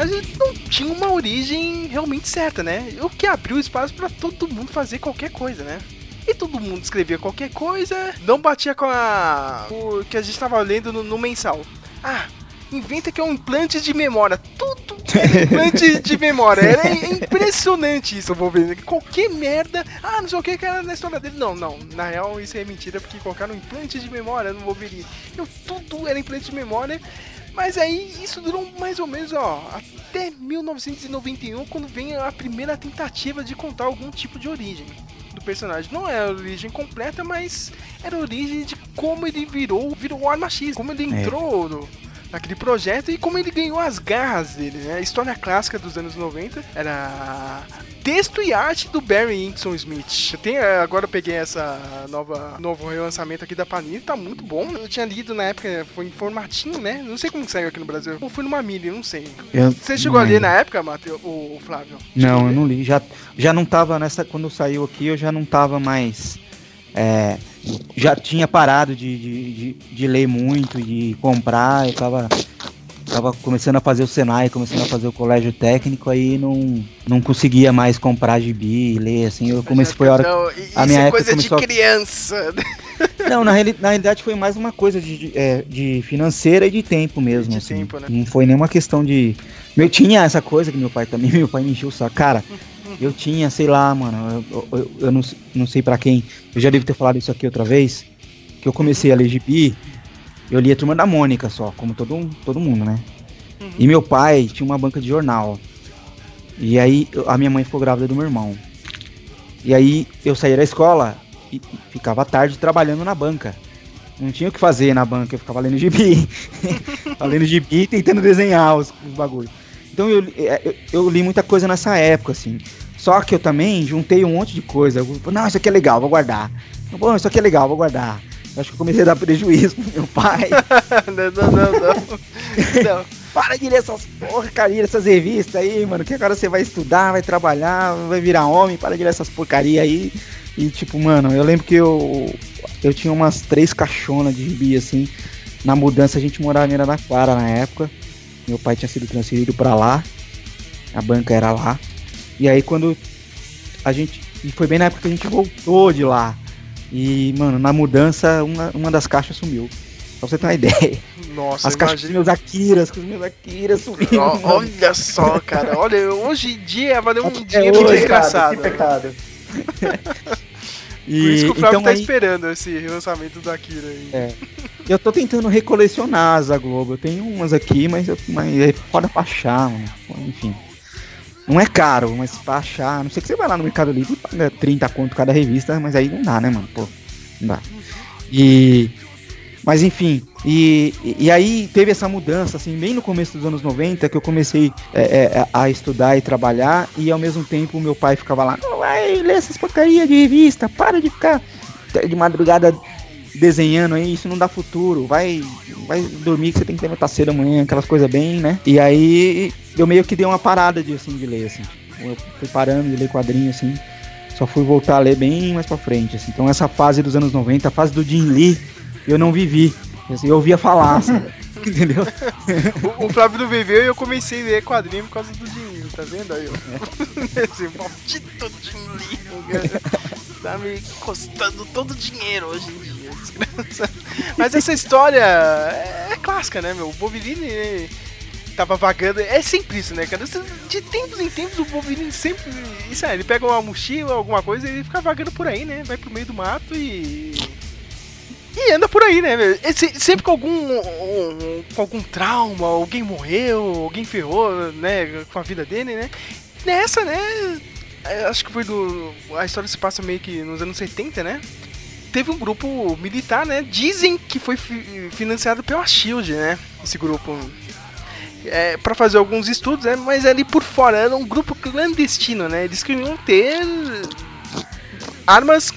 personagem não tinha uma origem realmente certa, né? O que abriu espaço para todo mundo fazer qualquer coisa, né? E todo mundo escrevia qualquer coisa, não batia com a. o que a gente tava lendo no, no mensal. Ah, inventa que é um implante de memória. Tudo é implante de memória. Era impressionante isso, vou ver. Qualquer merda. Ah, não sei o que que era na história dele. Não, não. Na real, isso é mentira porque colocaram um implante de memória no Wolverine. Eu, tudo era implante de memória. Mas aí isso durou mais ou menos, ó, até 1991, quando vem a primeira tentativa de contar algum tipo de origem do personagem. Não é a origem completa, mas era a origem de como ele virou, virou Arma X, como ele é. entrou é. no, naquele projeto e como ele ganhou as garras dele, né? A história clássica dos anos 90 era texto e arte do Barry Hinkson Smith. Tem, é, agora eu peguei essa nova novo relançamento aqui da Panini, tá muito bom. Eu tinha lido na época, foi em formatinho, né? Não sei como que saiu aqui no Brasil. Ou foi numa mini, não sei. Eu Você chegou a ler na época, Matheus, o, o Flávio? Não, eu não li. Já, já não tava nessa. Quando saiu aqui, eu já não tava mais. É, já tinha parado de, de, de, de ler muito, de comprar, eu tava tava começando a fazer o Senai, começando a fazer o colégio técnico, aí não, não conseguia mais comprar gibi e ler, assim, eu comecei, foi a hora... Não, a minha é coisa de criança... Não, na, reali na realidade foi mais uma coisa de, de, é, de financeira e de tempo mesmo, de assim. Tempo, né? Não foi nenhuma questão de... Eu tinha essa coisa que meu pai também, meu pai me encheu o saco, cara... Eu tinha, sei lá, mano, eu, eu, eu não, não sei pra quem. Eu já devo ter falado isso aqui outra vez. Que eu comecei a ler gibi, eu li a Turma da Mônica só, como todo, todo mundo, né? E meu pai tinha uma banca de jornal. E aí a minha mãe ficou grávida do meu irmão. E aí eu saía da escola e ficava tarde trabalhando na banca. Não tinha o que fazer na banca, eu ficava lendo gibi. Lendo gibi e tentando desenhar os, os bagulhos. Então eu, eu, eu li muita coisa nessa época, assim. Só que eu também juntei um monte de coisa. Eu, não, isso aqui é legal, vou guardar. Bom, isso aqui é legal, vou guardar. Eu acho que eu comecei a dar prejuízo pro meu pai. não, não, não, não. Não. Para de ler essas porcarias, essas revistas aí, mano. Que agora você vai estudar, vai trabalhar, vai virar homem. Para de ler essas porcarias aí. E tipo, mano, eu lembro que eu, eu tinha umas três caixonas de gibi assim. Na mudança a gente morava em Araraquara na época. Meu pai tinha sido transferido pra lá. A banca era lá. E aí quando a gente. E foi bem na época que a gente voltou de lá. E, mano, na mudança, uma, uma das caixas sumiu. Pra você ter uma ideia. Nossa, As caixas imagina. meus Akiras, com os meus Akiras sumiram. Olha só, cara. Olha, hoje em dia valeu um Até dinheiro hoje, desgraçado. que pecado. Por isso que o Flávio então tá aí, esperando esse lançamento do Akira aí. É. eu tô tentando recolecionar as da Globo. Eu tenho umas aqui, mas, eu, mas é foda pra achar, mano. Enfim. Não é caro, mas pra achar. Não sei que você vai lá no Mercado Livre e paga 30 conto cada revista, mas aí não dá, né, mano? Pô, não dá. E. Mas enfim, e, e- aí teve essa mudança, assim, bem no começo dos anos 90, que eu comecei é, é, a estudar e trabalhar, e ao mesmo tempo meu pai ficava lá, não vai ler essas porcarias de revista, para de ficar de madrugada desenhando aí, isso não dá futuro, vai, vai dormir que você tem que levantar cedo amanhã, aquelas coisas bem, né? E aí eu meio que dei uma parada de, assim, de ler, assim, eu fui parando de ler quadrinho, assim, só fui voltar a ler bem mais pra frente, assim. Então essa fase dos anos 90, a fase do Jim Lee, eu não vivi, assim, eu ouvia falar, sabe? entendeu? O, o Flávio não viveu e eu comecei a ler quadrinho por causa do dinheiro, tá vendo aí? Esse maldito dinheiro, cara. Tá me custando todo o dinheiro hoje em dia. Mas essa história é, é clássica, né, meu? O Wolverine né, tava vagando. É sempre isso, né, cara? De tempos em tempos o Wolverine sempre. Isso é, ele pega uma mochila, alguma coisa e fica vagando por aí, né? Vai pro meio do mato e. E anda por aí, né? Esse- sempre com algum, um- com algum trauma, alguém morreu, alguém ferrou, né? Com a vida dele, né? Nessa, né? é, Acho que foi do. A história se passa meio que nos anos 70, né? Teve um grupo militar, né? Dizem que foi fi- financiado pela Shield, né? Esse grupo. É, para fazer alguns estudos, né? Mas ali por fora era um grupo clandestino, né? Eles queriam ter armas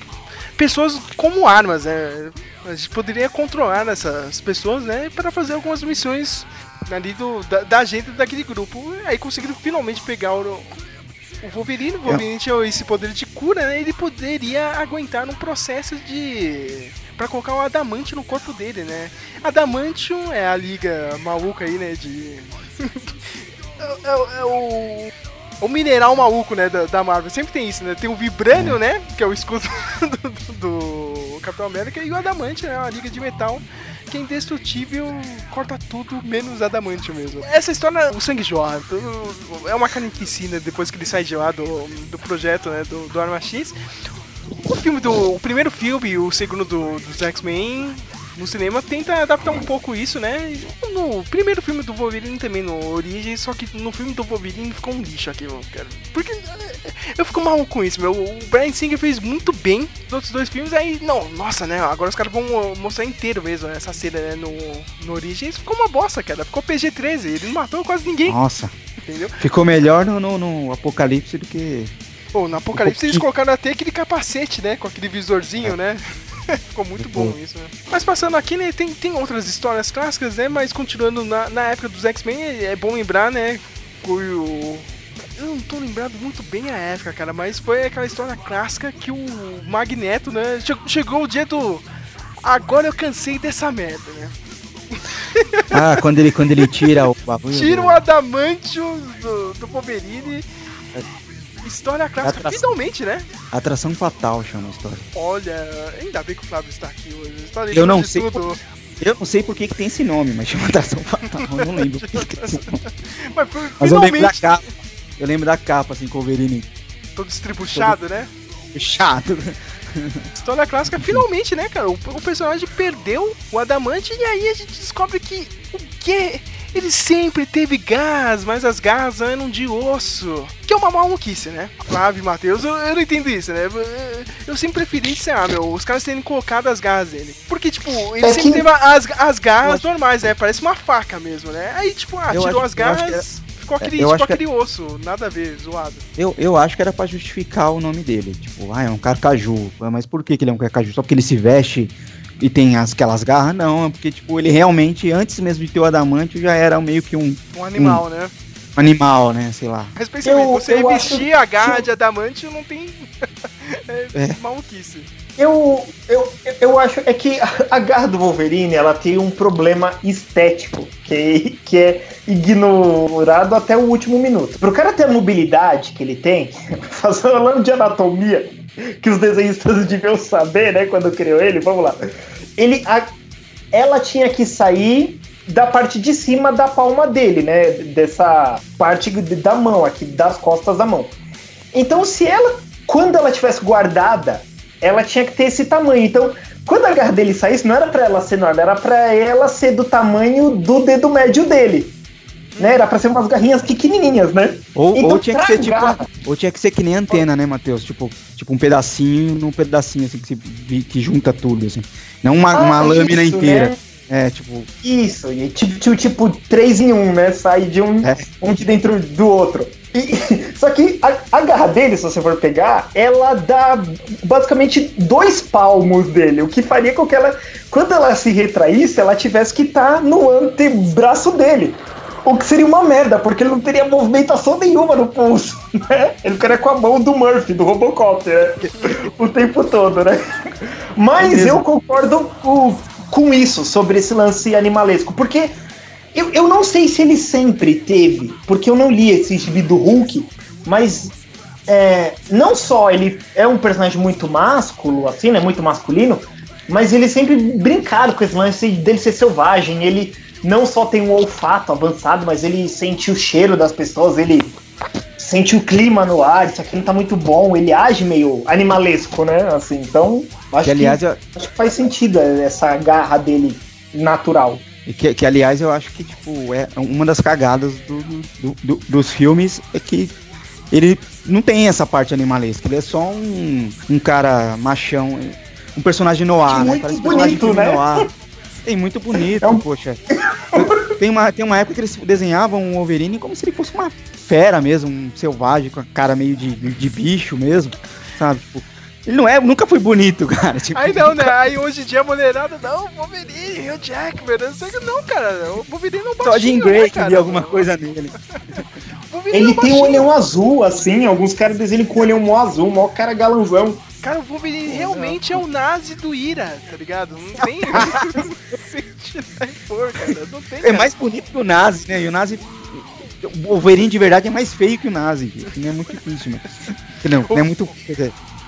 pessoas como armas, né? A gente poderia controlar essas pessoas, né? Para fazer algumas missões ali do, da, da daquele grupo. Aí conseguiram finalmente pegar o, o Wolverine. O Wolverine tinha esse poder de cura, né? Ele poderia aguentar um processo de. Pra colocar o adamante no corpo dele, né? Adamantium é a liga maluca aí, né? De. é, é- é o. O mineral maluco, né, da, da Marvel. Sempre tem isso, né? Tem o Vibranium, né? Que é o escudo do, do- do Capitão América. E o Adamante, né? Uma liga de metal que é indestrutível, corta tudo, menos Adamante mesmo. Essa história, o sangue jorra. É uma carnificina depois que ele sai de lá do, do projeto, né? Do, do Arma X. O filme do. O primeiro filme e o segundo do, dos X-Men no cinema tenta adaptar um pouco isso, né? No primeiro filme do Wolverine também, no Origem, só que no filme do Wolverine ficou um lixo aquilo, cara. Porque eh, eu fico mal com isso, meu. O Brian Singer fez muito bem nos outros dois filmes, aí, não, nossa, né? Agora os caras vão uh, mostrar inteiro mesmo essa cena, né? No, no Origins ficou uma bosta, cara. Ficou PG-13, ele não matou quase ninguém, Nossa, entendeu? ficou melhor no, no, no Apocalipse do que. Pô, no Apocalipse Um eles colocaram até aquele capacete, né? Com aquele visorzinho, né? Ficou muito bom isso, né? Mas passando aqui, né? Tem, tem outras histórias clássicas, né? Mas continuando na, na época dos X-Men, é é bom lembrar, né? Foi o. Eu não tô lembrado muito bem a época, cara, mas foi aquela história clássica que o Magneto, né? che- Chegou o dia do. Agora eu cansei dessa merda, né? Ah, quando ele, quando ele tira o bagulho. Tira o Adamantium do, do Wolverine. História clássica, finalmente, né? Atração fatal chama a história. Olha, ainda bem que o Flávio está aqui hoje. Está Eu não de sei tudo. Eu não sei por que, que tem esse nome, mas chama Atração Fatal. Eu não lembro por que que tem esse nome. Mas foi Mas eu lembro da capa. Eu lembro da capa, assim, com o Wolverine todo estribuchado, né? Chato. História clássica, finalmente, né, cara? O, o personagem perdeu o adamante e aí a gente descobre que o quê? Ele sempre teve gás, mas as garras eram de osso. Que é uma maluquice, né? Flávio e Matheus, eu, eu não entendo isso, né? Eu sempre preferi, sei lá, meu, os caras terem colocado as garras nele. Porque, tipo, ele É sempre que- teve as, as garras normais, né? Parece uma faca mesmo, né? Aí, tipo, ah, Eu tirou acho- as garras, ficou aquele, eu que- aquele osso, nada a ver, zoado. Eu, eu acho que era pra justificar o nome dele. Tipo, ah, é um carcaju. Mas por que, que ele é um carcaju? Só porque ele se veste e tem as, aquelas garras? Não, é porque, tipo, ele realmente, antes mesmo de ter o adamante, já era meio que um Um animal, né? animal, né? Sei lá. Mas pensa bem, Eu- você eu revestir acho a garra de adamante não tem. é, É. maluquice. Eu, eu, eu acho é que a garra do Wolverine ela tem um problema estético que, que é ignorado até o último minuto. Pro cara ter a mobilidade que ele tem, falando de anatomia, que os desenhistas deviam saber, né, quando criou ele, vamos lá. Ele, a- ela tinha que sair da parte de cima da palma dele, né, dessa parte da mão aqui, das costas da mão. Então, se ela, quando ela tivesse guardada, ela tinha que ter esse tamanho. Então, quando a garra dele saísse, não era pra ela ser enorme, era pra ela ser do tamanho do dedo médio dele. Né? Era pra ser umas garrinhas pequenininhas, né? Ou, Então, ou tinha que ser tipo. Ou tinha que ser que nem antena, né, Matheus? Tipo, tipo um pedacinho num pedacinho, assim, que, se, que junta tudo, assim. Não uma, Ah, uma lâmina isso, inteira. né? É, tipo. Isso, e tipo, tipo, 3 em 1, né? Sai de um, É. um de dentro do outro. E- só que a, a garra dele, se você for pegar, ela dá basicamente dois palmos dele, o que faria com que ela, quando ela se retraísse, ela tivesse que estar no antebraço dele. O que seria uma merda, porque ele não teria movimentação nenhuma no pulso, né? Ele ficaria com a mão do Murphy, do Robocop, né? O tempo todo, né? Mas mesmo. eu concordo com, com isso, sobre esse lance animalesco, porque eu, eu não sei se ele sempre teve, porque eu não li esse gibi do Hulk, mas é, não só ele é um personagem muito másculo, assim, né? Muito masculino, mas ele sempre brincaram com esse lance dele ser selvagem. Ele não só tem um olfato avançado, mas ele sente o cheiro das pessoas, ele sente o clima no ar, isso aqui não tá muito bom, ele age meio animalesco, né? Assim, então, acho Que, aliás, eu, que, acho que faz sentido essa garra dele natural. E Que, que, aliás, eu acho que, tipo, é uma das cagadas do, do- do- dos filmes é que ele não tem essa parte animalesca. Ele é só um, um cara machão, um personagem noir, né? Muito Parece um bonito, né? noir. Tem muito bonito, É um- poxa. Tem uma, tem uma época que eles desenhavam o Wolverine como se ele fosse uma fera mesmo, um selvagem, com a cara meio de, de bicho mesmo, sabe? Tipo, ele não é, nunca foi bonito, cara. Tipo, Aí não, né? Aí hoje em dia a mulherada, não, Wolverine, o Jackman, não sei o que, não, cara. O Wolverine é um só Jim baixinho, Grey né, que alguma coisa nele. O é Ele um tem um baixinho. olhão azul, assim, alguns caras desenham com olhão mó azul, mó cara galanzão. Cara, o Wolverine realmente é o nazi do Ira, tá ligado? Não tem. pôr, cara. Não tem. É cara. mais bonito que o Nazi, né? E o Nazi. O Wolverine de verdade é mais feio que o Nazi. Não é muito difícil, né? Não, não é muito.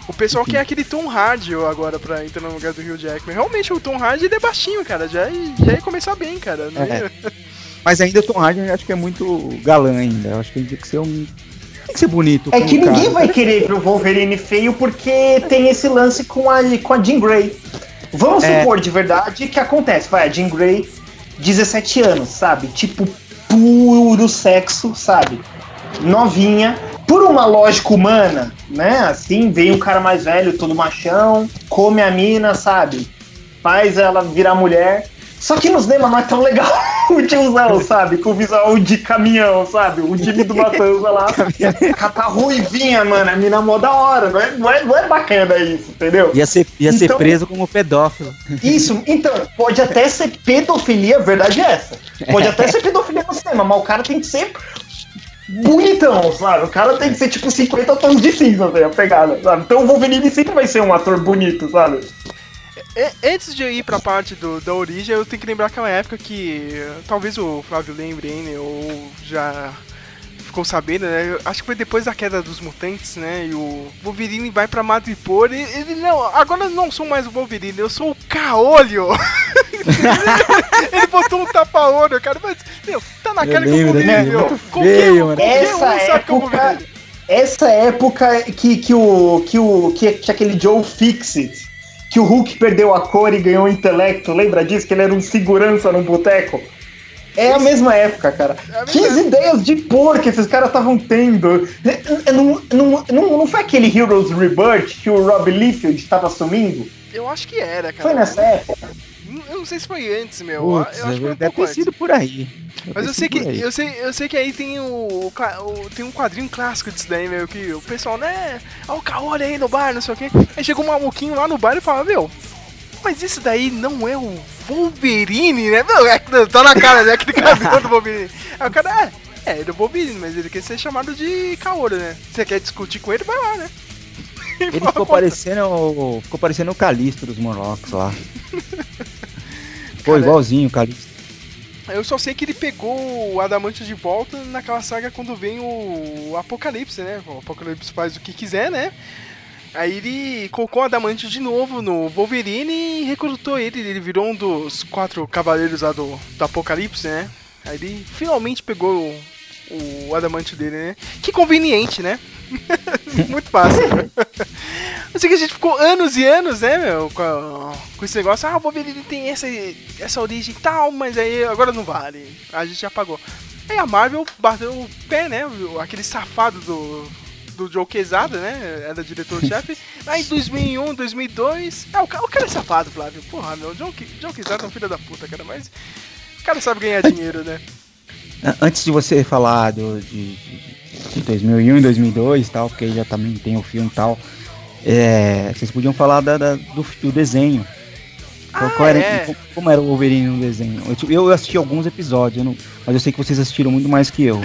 O pessoal quer aquele Tom Hardy agora pra entrar no lugar do Hugh Jackman. Realmente, o Tom Hardy ele é baixinho, cara. Já, ia- já ia começar bem, cara. Não É. ia- Mas ainda o Tom Hardy eu acho que é muito galã ainda. Eu acho que ele tem que ser um. Tem que ser bonito. É que cara. ninguém vai querer pro Wolverine feio porque tem esse lance com a, com a Jean Grey. Vamos É. supor de verdade que acontece. Vai, a Jean Grey, 17 anos, sabe? Tipo, puro sexo, sabe? Novinha. Por uma lógica humana, né? Assim, vem um cara mais velho, todo machão, come a mina, sabe? Faz ela virar mulher. Só que no cinema não é tão legal o tiozão, sabe? Com o visual de caminhão, sabe? O time do Matanza lá. Ela tá ruivinha, mano. A mina mó da hora. Não é, não é, não é bacana isso, entendeu? Ia ser, ia ser Então- preso como pedófilo. Isso, então, pode até ser pedofilia, a verdade é essa. Pode até ser pedofilia no cinema, mas o cara tem que ser bonitão, sabe? O cara tem que ser tipo 50 tons de cinza, assim, a pegada, sabe? Então o Wolverine sempre vai ser um ator bonito, sabe? Antes de eu ir pra parte do, da origem, eu tenho que lembrar aquela época que eh, talvez o Flávio lembre, hein, ou já ficou sabendo, né? Eu Acho que foi depois da queda dos mutantes, né? E o Wolverine vai pra Madripoor e ele, não, agora eu não sou mais o Wolverine, eu sou o Caolho. ele botou um tapa-olho, cara, mas, meu, tá na Eu cara que o lembro, Wolverine, né? meu. Qualquer, um- qualquer um que é época- Wolverine. essa época que, que o. que o. que, que aquele Joe Fixit, que o Hulk perdeu a cor e ganhou o intelecto, lembra disso? Que ele era um segurança num boteco? É a mesma época, cara. É que mesma ideias de porco esses caras estavam tendo. Não, não, não, não foi aquele Heroes Rebirth que o Rob Liefeld estava assumindo? Eu acho que era, cara. Foi nessa época? Eu não sei se foi antes, meu. Putz, eu acho que foi um deve ter antes. sido por aí. Deve Mas eu sei que eu sei, eu sei que aí tem o, o tem um quadrinho clássico disso daí, meu, que o pessoal, né, olha o Kaori aí no bar, não sei o quê. Aí chegou um maluquinho lá no bar e fala, meu, mas isso daí não é o Wolverine, né? Não, é, que- tá na cara, né? Aquele cabelo do Wolverine. Aí o cara, é, é, ele é o Wolverine, mas ele quer ser chamado de Kaori, né? Você quer discutir com ele, vai lá, né? Ele ficou "Pô, parecendo, o- ficou parecendo o Calisto dos Morlocks lá. Pô, Cara, igualzinho o Calisto. Eu só sei que ele pegou o Adamante de volta naquela saga quando vem o Apocalipse, né? O Apocalipse faz o que quiser, né? Aí ele colocou o Adamante de novo no Wolverine e recrutou ele. Ele virou um dos quatro cavaleiros lá do, do Apocalipse, né? Aí ele finalmente pegou o, Adamante dele, né? Que conveniente, né? Muito fácil. Eu sei que a gente ficou anos e anos, né, meu, com, a- com esse negócio. Ah, o Wolverine tem essa, essa origem e tal, mas aí agora não vale. A gente já apagou. Aí a Marvel bateu o pé, né? Aquele safado do, do Joe Quesada, né? Era diretor-chefe. Aí em 2001, 2002. É, o, ca- o cara é safado, Flávio. Porra, meu. Joe, Joe Quesada é um filho da puta, cara. Mas o cara sabe ganhar dinheiro, né? An- Antes de você falar do, de, de- de 2001 e 2002 e tal, porque já também tem o filme e tal, é, vocês podiam falar da, da- do, do desenho. Ah, qual era- é. como, era o Wolverine no desenho? Eu, eu assisti alguns episódios, eu não- mas eu sei que vocês assistiram muito mais que eu.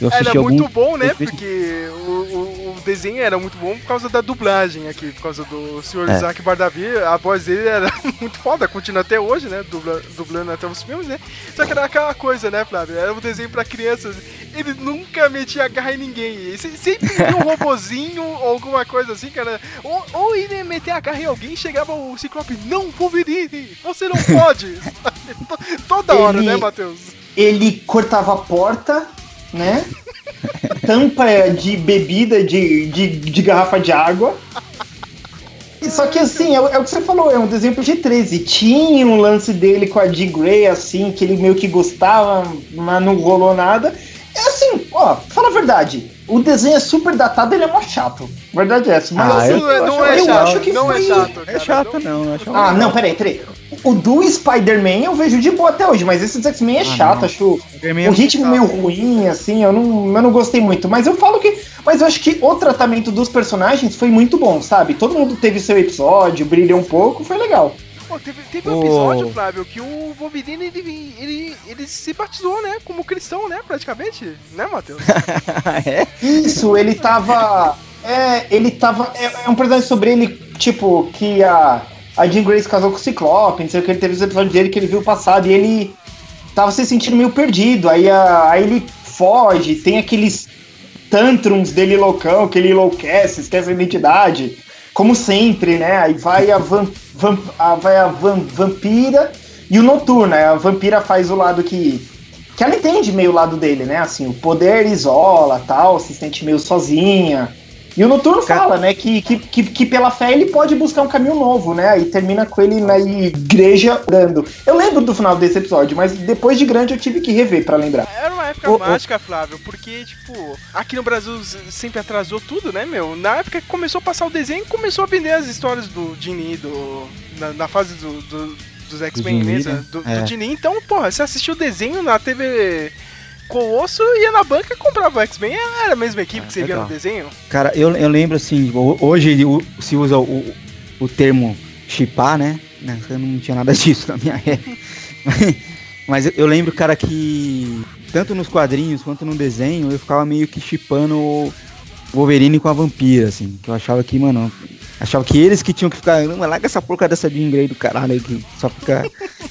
Eu Era muito bom, né? Porque o, o, desenho era muito bom por causa da dublagem aqui, por causa do Sr. É. Isaac Bardavi. A voz dele era muito foda, continua até hoje, né? Dubla, dublando até os filmes, né? Só que era aquela coisa, né, Flávio? Era um desenho pra crianças. Ele nunca metia a garra em ninguém. Ele sempre via um robozinho ou alguma coisa assim, cara. Ou, ou ele ia meter a garra em alguém chegava o Ciclope, não, Wolverine, você não pode. To- Toda hora, Ele- né, Matheus? Ele cortava a porta, né? Tampa de bebida, de, de, de garrafa de água. E Só que assim, é, o- é o que você falou, é um desenho pro G13. Tinha um lance dele com a Jean Grey, assim, que ele meio que gostava, mas não rolou nada. É assim, ó, fala a verdade. O desenho é super datado, ele é mó chato. Verdade é essa. Mas Ah, assim, eu- Não é- não eu é acho chato, que não é foi- chato. É cara, chato, não- não, eu acho Ah, não, peraí, peraí. O do Spider-Man eu vejo de boa até hoje, mas esse dos X-Men é Ah, chato, não. acho. É O ritmo meio ruim, assim, eu não, eu não gostei muito. Mas eu falo que. Mas eu acho que o tratamento dos personagens foi muito bom, sabe? Todo mundo teve seu episódio, brilhou um pouco, foi legal. Pô, teve, teve um episódio, Flávio, que o Wolverine ele, ele, ele se batizou, né? Como cristão, né? Praticamente. Né, Matheus? é? Isso, ele tava. É, ele tava. É, é um personagem sobre ele, tipo, que a, a Jean Grey se casou com o Ciclope, não sei o que, ele teve os episódios dele que ele viu o passado e ele tava se sentindo meio perdido. Aí, a- aí ele foge, tem aqueles tantrums dele loucão, que ele enlouquece, esquece a identidade. Como sempre, né? Aí vai a, van, van- a- vai a van- vampira e o noturno. né? A vampira faz o lado que. Que ela entende meio o lado dele, né? Assim, o poder isola tal, se sente meio sozinha. E o Noturno fala, né, que, que, que, que pela fé ele pode buscar um caminho novo, né? Aí termina com ele na igreja orando. Eu lembro do final desse episódio, mas depois de grande eu tive que rever pra lembrar. Era uma época ô. mágica, Flávio, porque, tipo, aqui no Brasil sempre atrasou tudo, né, meu? Na época que começou a passar o desenho, começou a vender as histórias do Dini, do, na, na fase do, do- dos X-Men, Dini, né? né? Do, do É. Dini. Então, porra, você assistiu o desenho na TV Colosso, ia na banca e comprava o X-Men. Era a mesma equipe que você via no legal. desenho? Cara, eu, eu lembro assim, ho- hoje se usa o, o termo chipar, né? Né, Eu não tinha nada disso na minha época. Mas eu, eu lembro, cara, que tanto nos quadrinhos quanto no desenho eu ficava meio que chipando o Wolverine com a vampira, assim. Que eu achava que, mano, achava que eles que tinham que ficar. Não, larga essa porca dessa Jean Grey do caralho aí que só fica.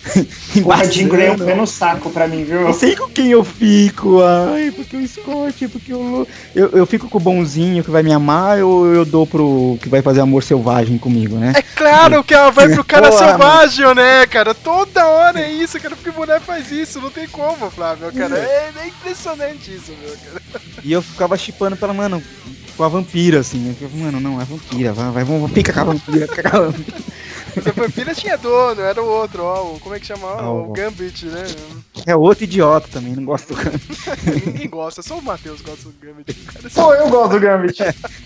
Porra, Jean Grey é um pé no saco pra mim, viu? Não sei com quem eu fico, ai, porque o Scott, porque eu, eu, eu fico com o bonzinho que vai me amar ou eu dou pro que vai fazer amor selvagem comigo, né? É claro que ela vai pro cara Porra, selvagem, né, cara? Toda hora é isso, cara. Porque mulher faz isso, não tem como, Flávio, cara. É, é impressionante isso, meu, cara. E eu ficava chipando pela, mano, tipo a vampira, assim. Eu, Mano, não, é vampira. Vai, vai, vamos, fica com a vampira, fica com a vampira. Essa vampira tinha dono, era o outro, ó. o- Como é que chama? Ah, o o- Gambit, né? É outro idiota também, não gosto do Ninguém gosta, só o Matheus gosta do Gambit. Cara, Pô, eu gosto do Gambit.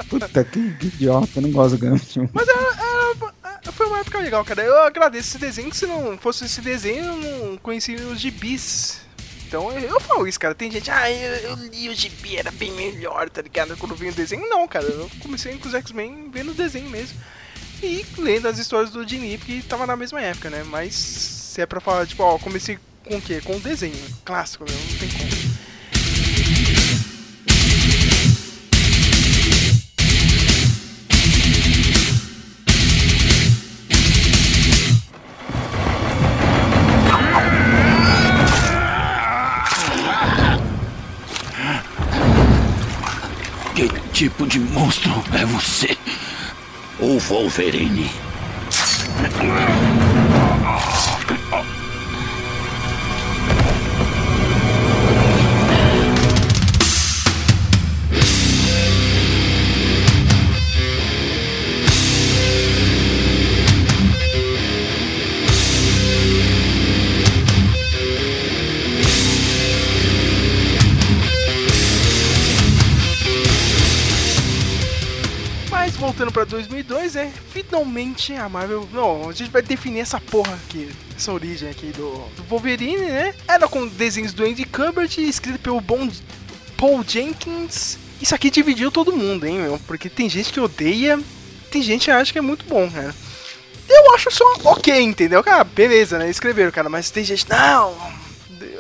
Puta, que, que idiota, eu não gosto do Gambit. Mas era, era- foi uma época legal, cara. Eu agradeço esse desenho, que se não fosse esse desenho, eu não conhecia os gibis. Então eu, eu falo isso, cara. Tem gente, ah, eu, eu li o gibi, era bem melhor, tá ligado? Quando vi o desenho, não, cara. Eu comecei com os X-Men vendo o desenho mesmo. E lendo as histórias do Jimmy, porque tava na mesma época, né? Mas se é pra falar, tipo, ó, comecei com o quê? Com o desenho. Clássico, meu, não tem como. Tipo de monstro é você? O Wolverine. Pra 2002, é finalmente a Marvel. Não, a gente vai definir essa porra aqui, essa origem aqui do, do Wolverine, né? Era com desenhos do Andy Kubert, escrito pelo bom Paul Jenkins. Isso aqui dividiu todo mundo, hein, meu? Porque tem gente que odeia, tem gente que acha que é muito bom, cara. Eu acho só ok, entendeu? Cara, beleza, né? Escreveram, cara, mas tem gente, não.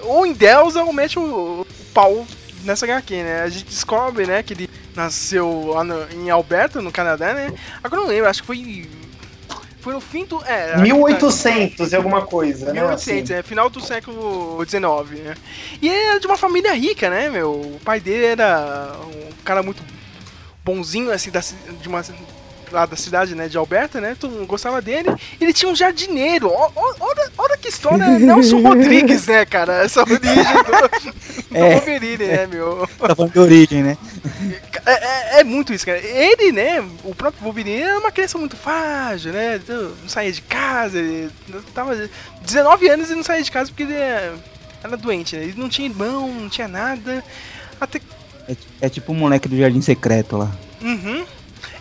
Ou endeusa ou mete o, o pau nessa HQ, né? A gente descobre, né, que ele nasceu lá no- em Alberta, no Canadá, né? Agora eu não lembro, acho que foi. Foi no fim do. É, 1800 e alguma coisa, né? 1800, assim. é, final do século XIX, né? E ele era de uma família rica, né, meu? O pai dele era um cara muito bonzinho, assim, da, de uma lá da cidade, né, de Alberta, né? Todo mundo gostava dele. Ele tinha um jardineiro. Olha, olha que história Nelson Rodrigues, né, cara? Essa origem do, do É. Wolverine, né, meu? Tá falando de origem, né? É, é- é muito isso, cara. Ele, né, o próprio Wolverine era uma criança muito frágil, né? Então, Não saía de casa, ele tava 19 anos e não saía de casa porque ele é- era doente, né? Ele não tinha irmão, não tinha nada. Até. É, é tipo o moleque do Jardim Secreto lá. Uhum.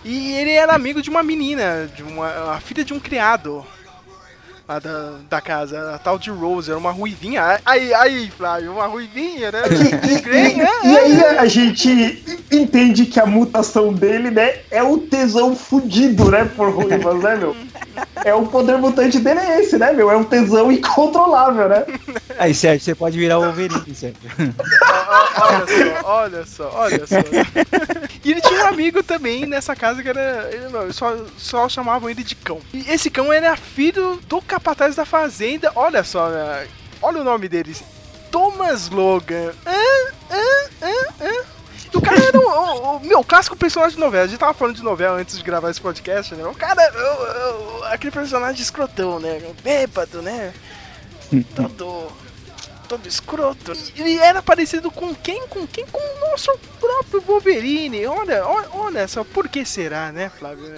E ele era amigo de uma menina, de uma a filha de um criado. Lá da, da casa, a tal de Rose, era uma ruivinha. Aí, aí, Flávio, uma ruivinha, né? E, né? e aí a gente entende que a mutação dele, né, é o tesão fudido, né, por ruivas, né, meu? É o poder mutante dele é esse, né, meu? É um tesão incontrolável, né? Aí, Sérgio, você pode virar o Wolverine, Sérgio. Olha só, olha só, olha só. E ele tinha um amigo também nessa casa que era. só, só chamavam ele de cão. E esse cão era filho do capataz da fazenda. Olha só, né, olha o nome dele. Thomas Logan. Hã? Hã? Hã? Hã? Era o, o meu clássico personagem de novela. A gente tava falando de novela antes de gravar esse podcast, né? O cara, aquele personagem escrotão, né? Bêbado, né? Todo todo escroto. Ele era parecido com quem? Com quem? Com o nosso próprio Wolverine. Olha, olha, olha só, por que será, né, Flávio?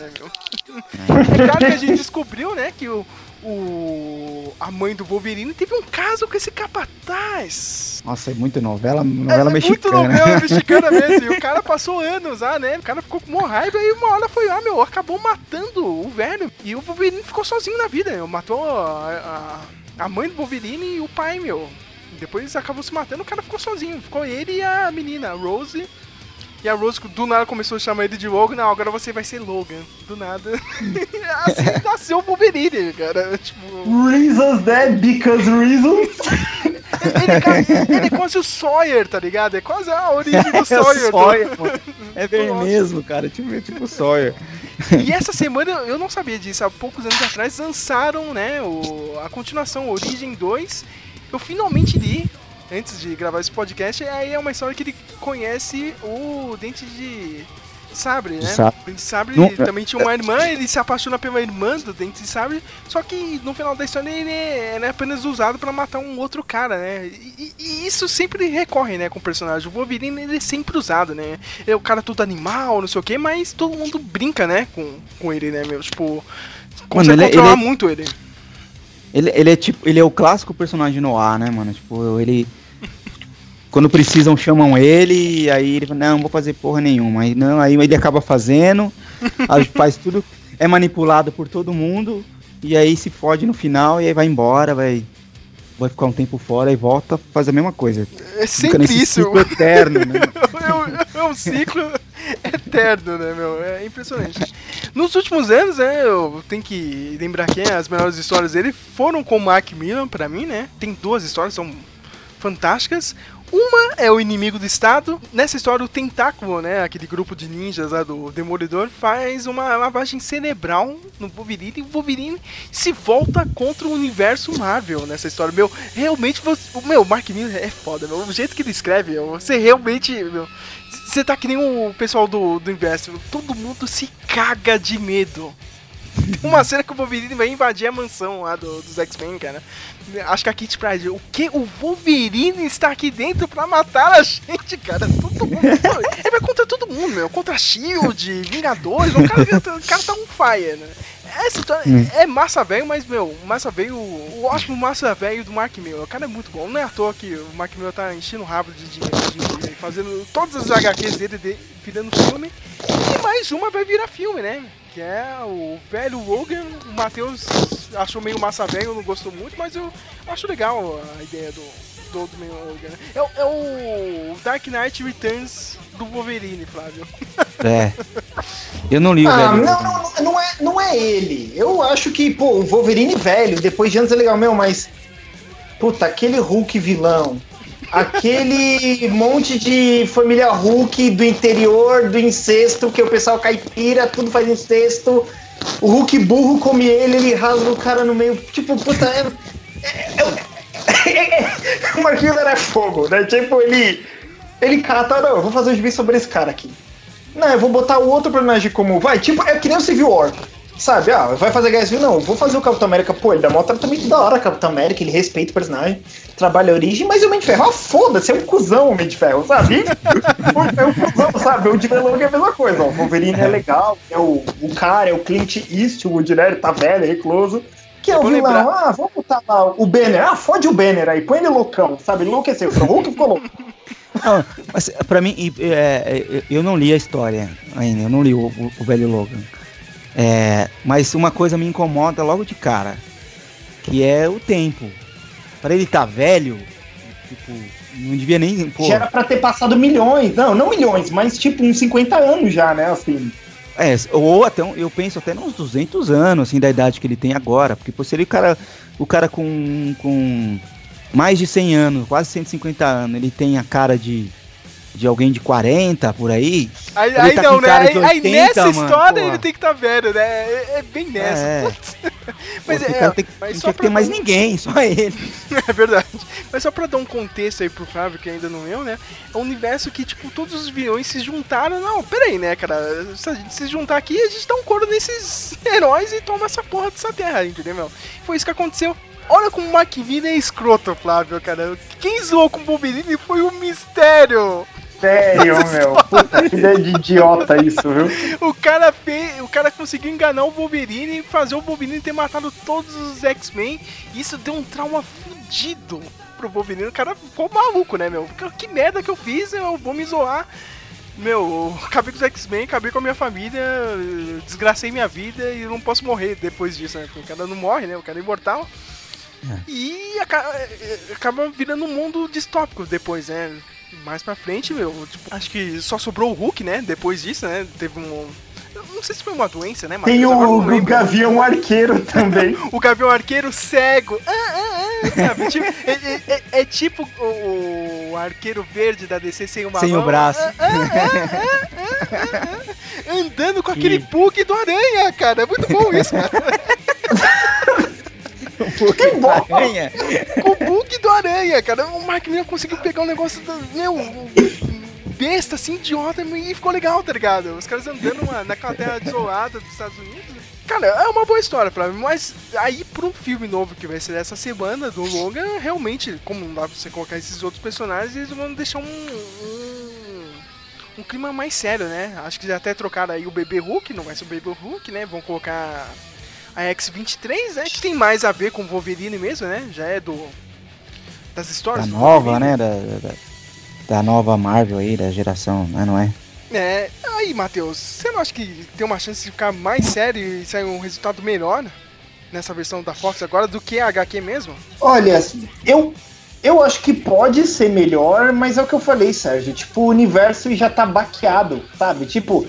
É claro que a gente descobriu, né, que o, o a mãe do Wolverine teve um caso com esse capataz. Nossa, é muito novela, novela é mexicana. muito novela mexicana mesmo. E o cara passou anos lá, né? O cara ficou com uma raiva e uma hora foi lá, meu, acabou matando o velho. E o Wolverine ficou sozinho na vida. Meu. Matou a, a, a mãe do Wolverine e o pai, meu. Depois acabou se matando, o cara ficou sozinho. Ficou ele e a menina, a Rose. E a Rose do nada começou a chamar ele de Logan. Não, agora você vai ser Logan. Do nada. assim nasceu o Wolverine, cara. Tipo. Reasons, né? Because reasons. Ele, é ele é quase o Sawyer, tá ligado? É quase a origem do É o Sawyer. do- Sawyer, mano. É bem mesmo, cara. Tipo, tipo o Sawyer. E essa semana eu não sabia disso, há poucos anos atrás lançaram, né, o, a continuação Origem 2. Eu finalmente li, antes de gravar esse podcast, aí é uma história que ele conhece o Dente de Sabre, né? Sabre. Dente de Sabre Não- também tinha uma irmã, ele se apaixona pela irmã do Dente de Sabre, só que no final da história ele é, é apenas usado pra matar um outro cara, né? E, e- isso sempre recorre, né, com o personagem. O Wolverine ele é sempre usado, né? É o cara todo animal, não sei o que, mas todo mundo brinca, né, com, com ele, né, meu? Tipo, consegue ele é- controlar ele é- muito ele. Ele, ele é tipo, ele é o clássico personagem no ar, né, mano? Tipo, ele. Quando precisam, chamam ele, e aí ele fala, não, não vou fazer porra nenhuma. Aí, não, aí ele acaba fazendo, faz tudo, é manipulado por todo mundo, e aí se fode no final, e aí vai embora, vai, vai ficar um tempo fora e volta, faz a mesma coisa. É sempre isso. ciclo eterno, né? é, um, é um ciclo eterno, né, meu? É impressionante. Nos últimos anos, né, eu tenho que lembrar que as melhores histórias dele foram com o Mark Millar, pra mim, né? Tem duas histórias, são fantásticas. Uma é o inimigo do Estado. Nessa história, o Tentáculo, né? Aquele grupo de ninjas lá do Demolidor, faz uma lavagem cerebral no Wolverine e o Wolverine se volta contra o universo Marvel nessa história. Meu, realmente você. Meu, o Mark Miller é foda, meu. O jeito que ele escreve, meu, você realmente. Meu, você tá que nem o pessoal do, do Inverso. meu, Todo mundo se caga de medo. Tem uma cena que o Wolverine vai invadir a mansão lá do- dos X-Men, cara. Acho que a Kit Pride. O que? O Wolverine está aqui dentro pra matar a gente, cara. Todo mundo. Ele vai contra todo mundo, meu. Contra Shield, Vingadores. O cara, o cara tá um fire, né? Essa história é massa velho, mas, meu, massa velho, o ótimo massa velho do Mark Miller. O cara é muito bom. Não é à toa que o Mark Miller tá enchendo o rabo de dinheiro em dia, fazendo todas as HQs dele de, virando filme. Mais uma vai virar filme, né? Que é o velho Logan. O Matheus achou meio massa velho, não gostou muito, mas eu acho legal a ideia do, do Man Logan. né? É, o- é o Dark Knight Returns do Wolverine, Flávio. É. Eu não li o Ah, velho. não, não, não, não é, não é ele. Eu acho que, pô, o Wolverine velho, depois de anos é legal, meu, mas. Puta, aquele Hulk vilão. Aquele monte de família Hulk do interior, do incesto, que o pessoal caipira, tudo faz incesto. O Hulk burro come ele, ele rasga o cara no meio. Tipo, puta, é. é- é- é- o Miller é fogo, né? Tipo, ele. Ele cata, não, eu vou fazer um gibi sobre esse cara aqui. Não, eu vou botar o outro personagem como. Vai, tipo, é que nem o Civil War. Sabe, ah, vai fazer Guerra Civil? Não, vou fazer o Capitão América. Pô, ele dá mó tratamento da hora, Capitão América, ele respeita o personagem, trabalha a origem, mas o Homem de Ferro, ah, foda-se, é um cuzão o Homem de Ferro, sabe? é um cuzão, sabe? O Logan é a mesma coisa, ó. O Wolverine é legal, é o, o cara, é o Clint Eastwood, né? Ele tá velho, é recluso. Que é o vilão, lembrar. ah, vamos botar lá o Banner, ah, fode o Banner aí, põe ele loucão, sabe? Ele enlouqueceu, o Hulk ficou louco. Não, mas pra mim, é, é, eu não li a história ainda, eu não li o, o- o velho Logan. É, mas uma coisa me incomoda logo de cara, que é o tempo. Pra ele tá velho, tipo, não devia nem. Pô, Já era pra ter passado milhões, não, não milhões, mas tipo uns 50 anos já, né, assim. é, ou até, eu penso até uns 200 anos, assim, da idade que ele tem agora. Porque pô, se ele, o cara, o cara com, com mais de 100 anos, quase 150 anos, ele tem a cara de, de alguém de 40 por aí. Aí, Ele aí tá não, né? Aí, de aí 80, nessa mano, história porra. ele tem que estar tá velho, né? É, é bem nessa. É. Mas Pô, é, cara tem, mas só que ter mais um- ninguém, só ele. É verdade. Mas só pra dar um contexto aí pro Flávio, que ainda não leu, né? É um universo que, tipo, todos os vilões se juntaram. Não, peraí, né, cara? Se a gente se juntar aqui, a gente dá um coro nesses heróis e toma essa porra dessa terra, entendeu, meu? Foi isso que aconteceu. Olha como o Miller é escroto, Flávio, cara. Quem zoou com o Wolverine foi o Mistério. Sério, meu. Puta que ideia de idiota isso, viu? O cara fez, o cara conseguiu enganar o Wolverine e fazer o Wolverine ter matado todos os X-Men. E Isso deu um trauma fudido pro Wolverine. O cara ficou maluco, né, meu? Que merda que eu fiz, eu vou me isolar. Meu, eu acabei com os X-Men, acabei com a minha família, desgracei minha vida e não posso morrer depois disso, né? Porque o cara não morre, né? O cara é imortal. E aca- acaba virando um mundo distópico depois, né? Mais pra frente, meu, tipo, acho que só sobrou o Hulk, né? Depois disso, né? Teve um. eu Não sei se foi uma doença, né? Tem? Agora eu o, o. Gavião Arqueiro também. O Gavião Arqueiro cego. Ah, ah, ah, sabe? Tipo, é, é- é- é tipo o, o arqueiro verde da DC sem uma Sem mão. o braço. Ah, ah, ah, ah, ah, ah, andando com aquele Que- bug do aranha, cara. É muito bom isso, cara. Que bom! Aranha. cara. O Mark Miller conseguiu pegar um negócio do, meu, besta, assim, idiota, e ficou legal, tá ligado? Os caras andando uma, naquela terra desolada dos Estados Unidos. Cara, é uma boa história, Flávio, mas aí pra um filme novo que vai ser essa semana, do Longa, realmente, como não dá pra você colocar esses outros personagens, eles vão deixar um, um, um clima mais sério, né? Acho que já até trocaram aí o Bebê Hulk, não vai ser o Bebê Hulk, né? Vão colocar a X-23, né? Que tem mais a ver com o Wolverine mesmo, né? Já é do... das histórias Da nova, né? Da, da, da nova Marvel aí, da geração, né? Não é? É, aí, Matheus, você não acha que tem uma chance de ficar mais sério e sair um resultado melhor nessa versão da Fox agora do que a HQ mesmo? Olha, eu, eu acho que pode ser melhor, mas é o que eu falei, Sérgio. Tipo, o universo já tá baqueado, sabe? Tipo,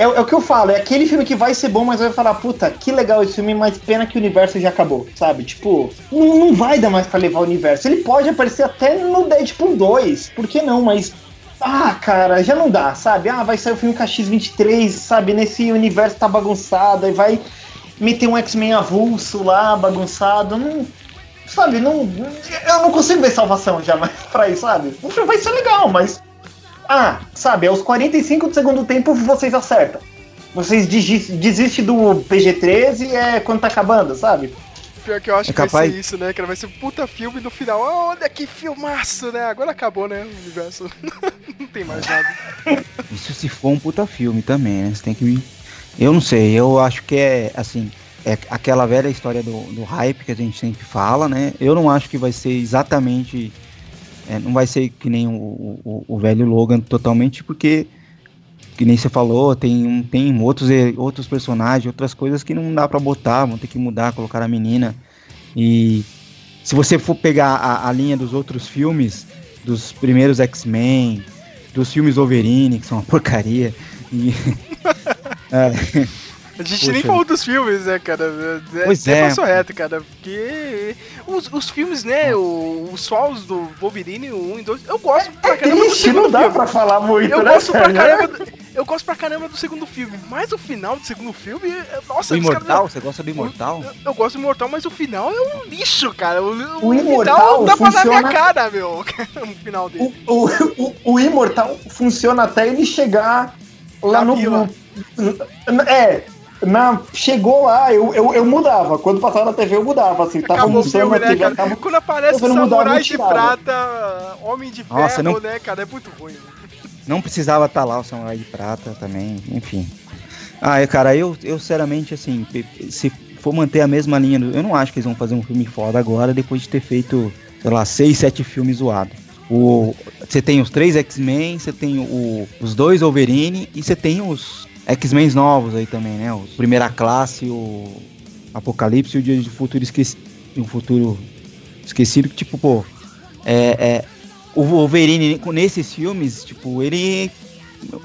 é, é o que eu falo, é aquele filme que vai ser bom, mas vai falar, puta, que legal esse filme, mas pena que o universo já acabou, sabe? Tipo, não, não vai dar mais pra levar o universo. Ele pode aparecer até no Deadpool 2, por que não? Mas. Ah, cara, já não dá, sabe? Ah, vai sair o filme com a X23, sabe? Nesse universo tá bagunçado, aí vai meter um X-Men avulso lá, bagunçado. Não, sabe, não. Eu não consigo ver salvação já mais pra isso, sabe? Vai ser legal, mas. Ah, sabe, aos 45 do segundo tempo vocês acertam. Vocês desi- desistem do PG-13 e é quando tá acabando, sabe? Pior que eu acho É que vai capaz- ser isso, né, cara? Vai ser um puta filme no final, ah, olha que filmaço, né? Agora acabou, né? O universo. não tem mais nada. Isso se for um puta filme também, né? Você tem que. Eu não sei, eu acho que é assim. É aquela velha história do, do hype que a gente sempre fala, né? Eu não acho que vai ser exatamente. É, não vai ser que nem o, o, o velho Logan totalmente, porque. Que nem você falou, tem, tem outros, eh, outros personagens, outras coisas que não dá pra botar, vão ter que mudar, colocar a menina. E se você for pegar a, a linha dos outros filmes, dos primeiros X-Men, dos filmes Wolverine, que são uma porcaria. E, é, A gente Poxa. nem falou dos filmes, né, cara? É, Pois até é. passou reto, cara. Porque os, os filmes, né, o- os solos do Wolverine, o 1 e 2, eu gosto pra É caramba do segundo não dá filme. pra falar muito, Eu né, gosto pra caramba. do- Eu gosto pra caramba do segundo filme, mas o final do segundo filme, é- nossa, o Imortal, caras- você gosta do Imortal? Eu, eu gosto do Imortal, mas o final é um lixo, cara. O, o, O final Imortal dá pra dar minha funciona- cara, meu. O final dele. O, o, o, o Imortal funciona até ele chegar lá Na no. vila. É. Na, chegou lá, eu, eu, eu mudava. Quando passava na TV, eu mudava. Assim, tava Acabou o almoçando filme, né, cara? acabou- Quando aparece Samurai de. Prata, Homem de Ferro, Nossa, não- né, cara? É muito ruim. Não precisava estar lá o Samurai de Prata também, enfim. Ah, é, cara, eu, eu sinceramente, assim, se for manter a mesma linha, do- eu não acho que eles vão fazer um filme foda agora, depois de ter feito, sei lá, seis, sete filmes zoados. O, você tem os três X-Men, você tem o, os dois Wolverine e você tem os X-Men novos aí também, né? Os Primeira Classe, o Apocalipse e o Dia de Futuro Esquecido. Um futuro esquecido que, tipo, pô, é, é, o Wolverine nesses filmes, tipo, ele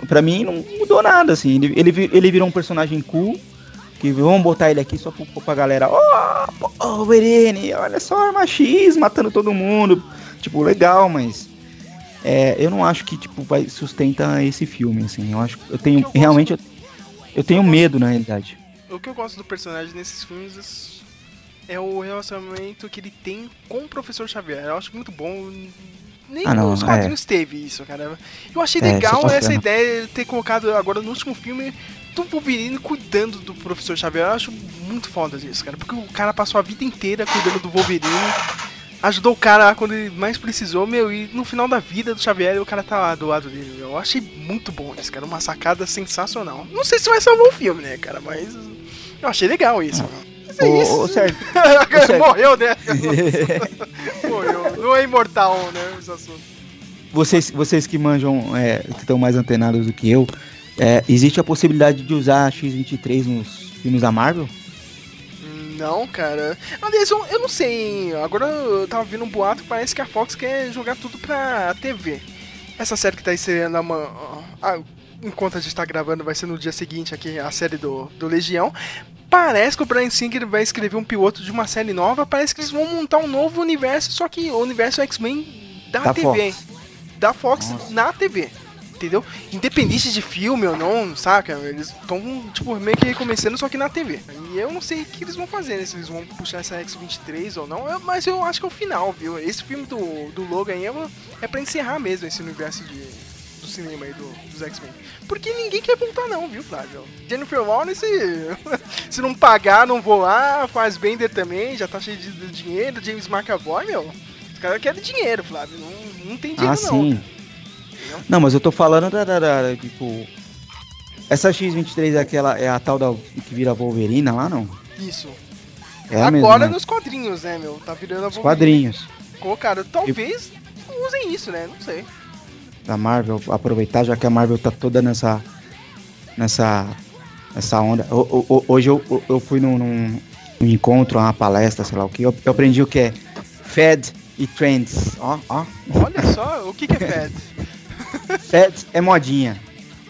pra mim não mudou nada, assim. Ele, ele, ele virou um personagem cool, que vamos botar ele aqui só pro, pra galera, ó, pô, Wolverine, olha só, Arma X, matando todo mundo. Tipo, legal, mas é, eu não acho que, tipo, vai sustenta esse filme, assim. Eu acho, eu tenho, Eu realmente, eu, eu tenho medo, na realidade. O que eu gosto do personagem nesses filmes é o relacionamento que ele tem com o Professor Xavier. Eu acho muito bom. Nem Ah, não, nos quadrinhos teve isso, cara. Eu achei É, legal é essa bacana. ideia de ter colocado agora no último filme do Wolverine cuidando do Professor Xavier. Eu acho muito foda isso, cara. Porque o cara passou a vida inteira cuidando do Wolverine. Ajudou o cara lá quando ele mais precisou, meu, e no final da vida do Xavier o cara tá lá do lado dele. meu. Eu achei muito bom isso, cara. Uma sacada sensacional. Não sei se vai salvar o filme, né, cara? Mas eu achei legal isso. é isso. ô, Sérgio, Sérgio. Morreu, né? Morreu. Não é imortal, né? Esse assunto. vocês, vocês que manjam, é, que estão mais antenados do que eu, é, existe a possibilidade de usar a X-23 nos filmes da Marvel? Não, cara. Aliás, eu, eu não sei? Agora eu tava vendo um boato que parece que a Fox quer jogar tudo pra TV. Essa série que tá estreando uma. Ah, enquanto a gente tá gravando, vai ser no dia seguinte aqui a série do, do Legião. Parece que o Brian Singer vai escrever um piloto de uma série nova. Parece que eles vão montar um novo universo, só que o universo X-Men da, Da TV. Fox. Da Fox Nossa. na TV. Entendeu? Independente de filme ou não, saca? Eles estão, tipo, meio que recomeçando, só que na TV. E eu não sei o que eles vão fazer, né? Se eles vão puxar essa X-23 ou não. Mas eu acho que é o final, viu? Esse filme do, do Logan aí é, é pra encerrar mesmo esse universo de, do cinema aí do, dos X-Men. Porque ninguém quer voltar não, viu, Flávio? Jennifer Lawrence, se não pagar, não vou lá, faz Bender também, já tá cheio de, de dinheiro, James McAvoy, meu. Os caras querem dinheiro, Flávio, não, não tem dinheiro Ah, não. sim. Não, mas eu tô falando da, da- da- tipo. Essa X23 é aquela. É a tal da que vira Wolverina lá, não? Isso. É Agora mesma, né? nos quadrinhos, né, meu? Tá virando a Os Wolverine. quadrinhos Colocaram. Talvez usem isso, né? Não sei. da Marvel, aproveitar, já que a Marvel tá toda nessa. nessa. nessa onda. O- o- hoje eu, eu- eu fui num, num- num encontro, uma palestra, sei lá o que. Eu, eu aprendi o que é Fed e Trends. Ó, ó. Olha só, o que, que é Fed? Fed é modinha.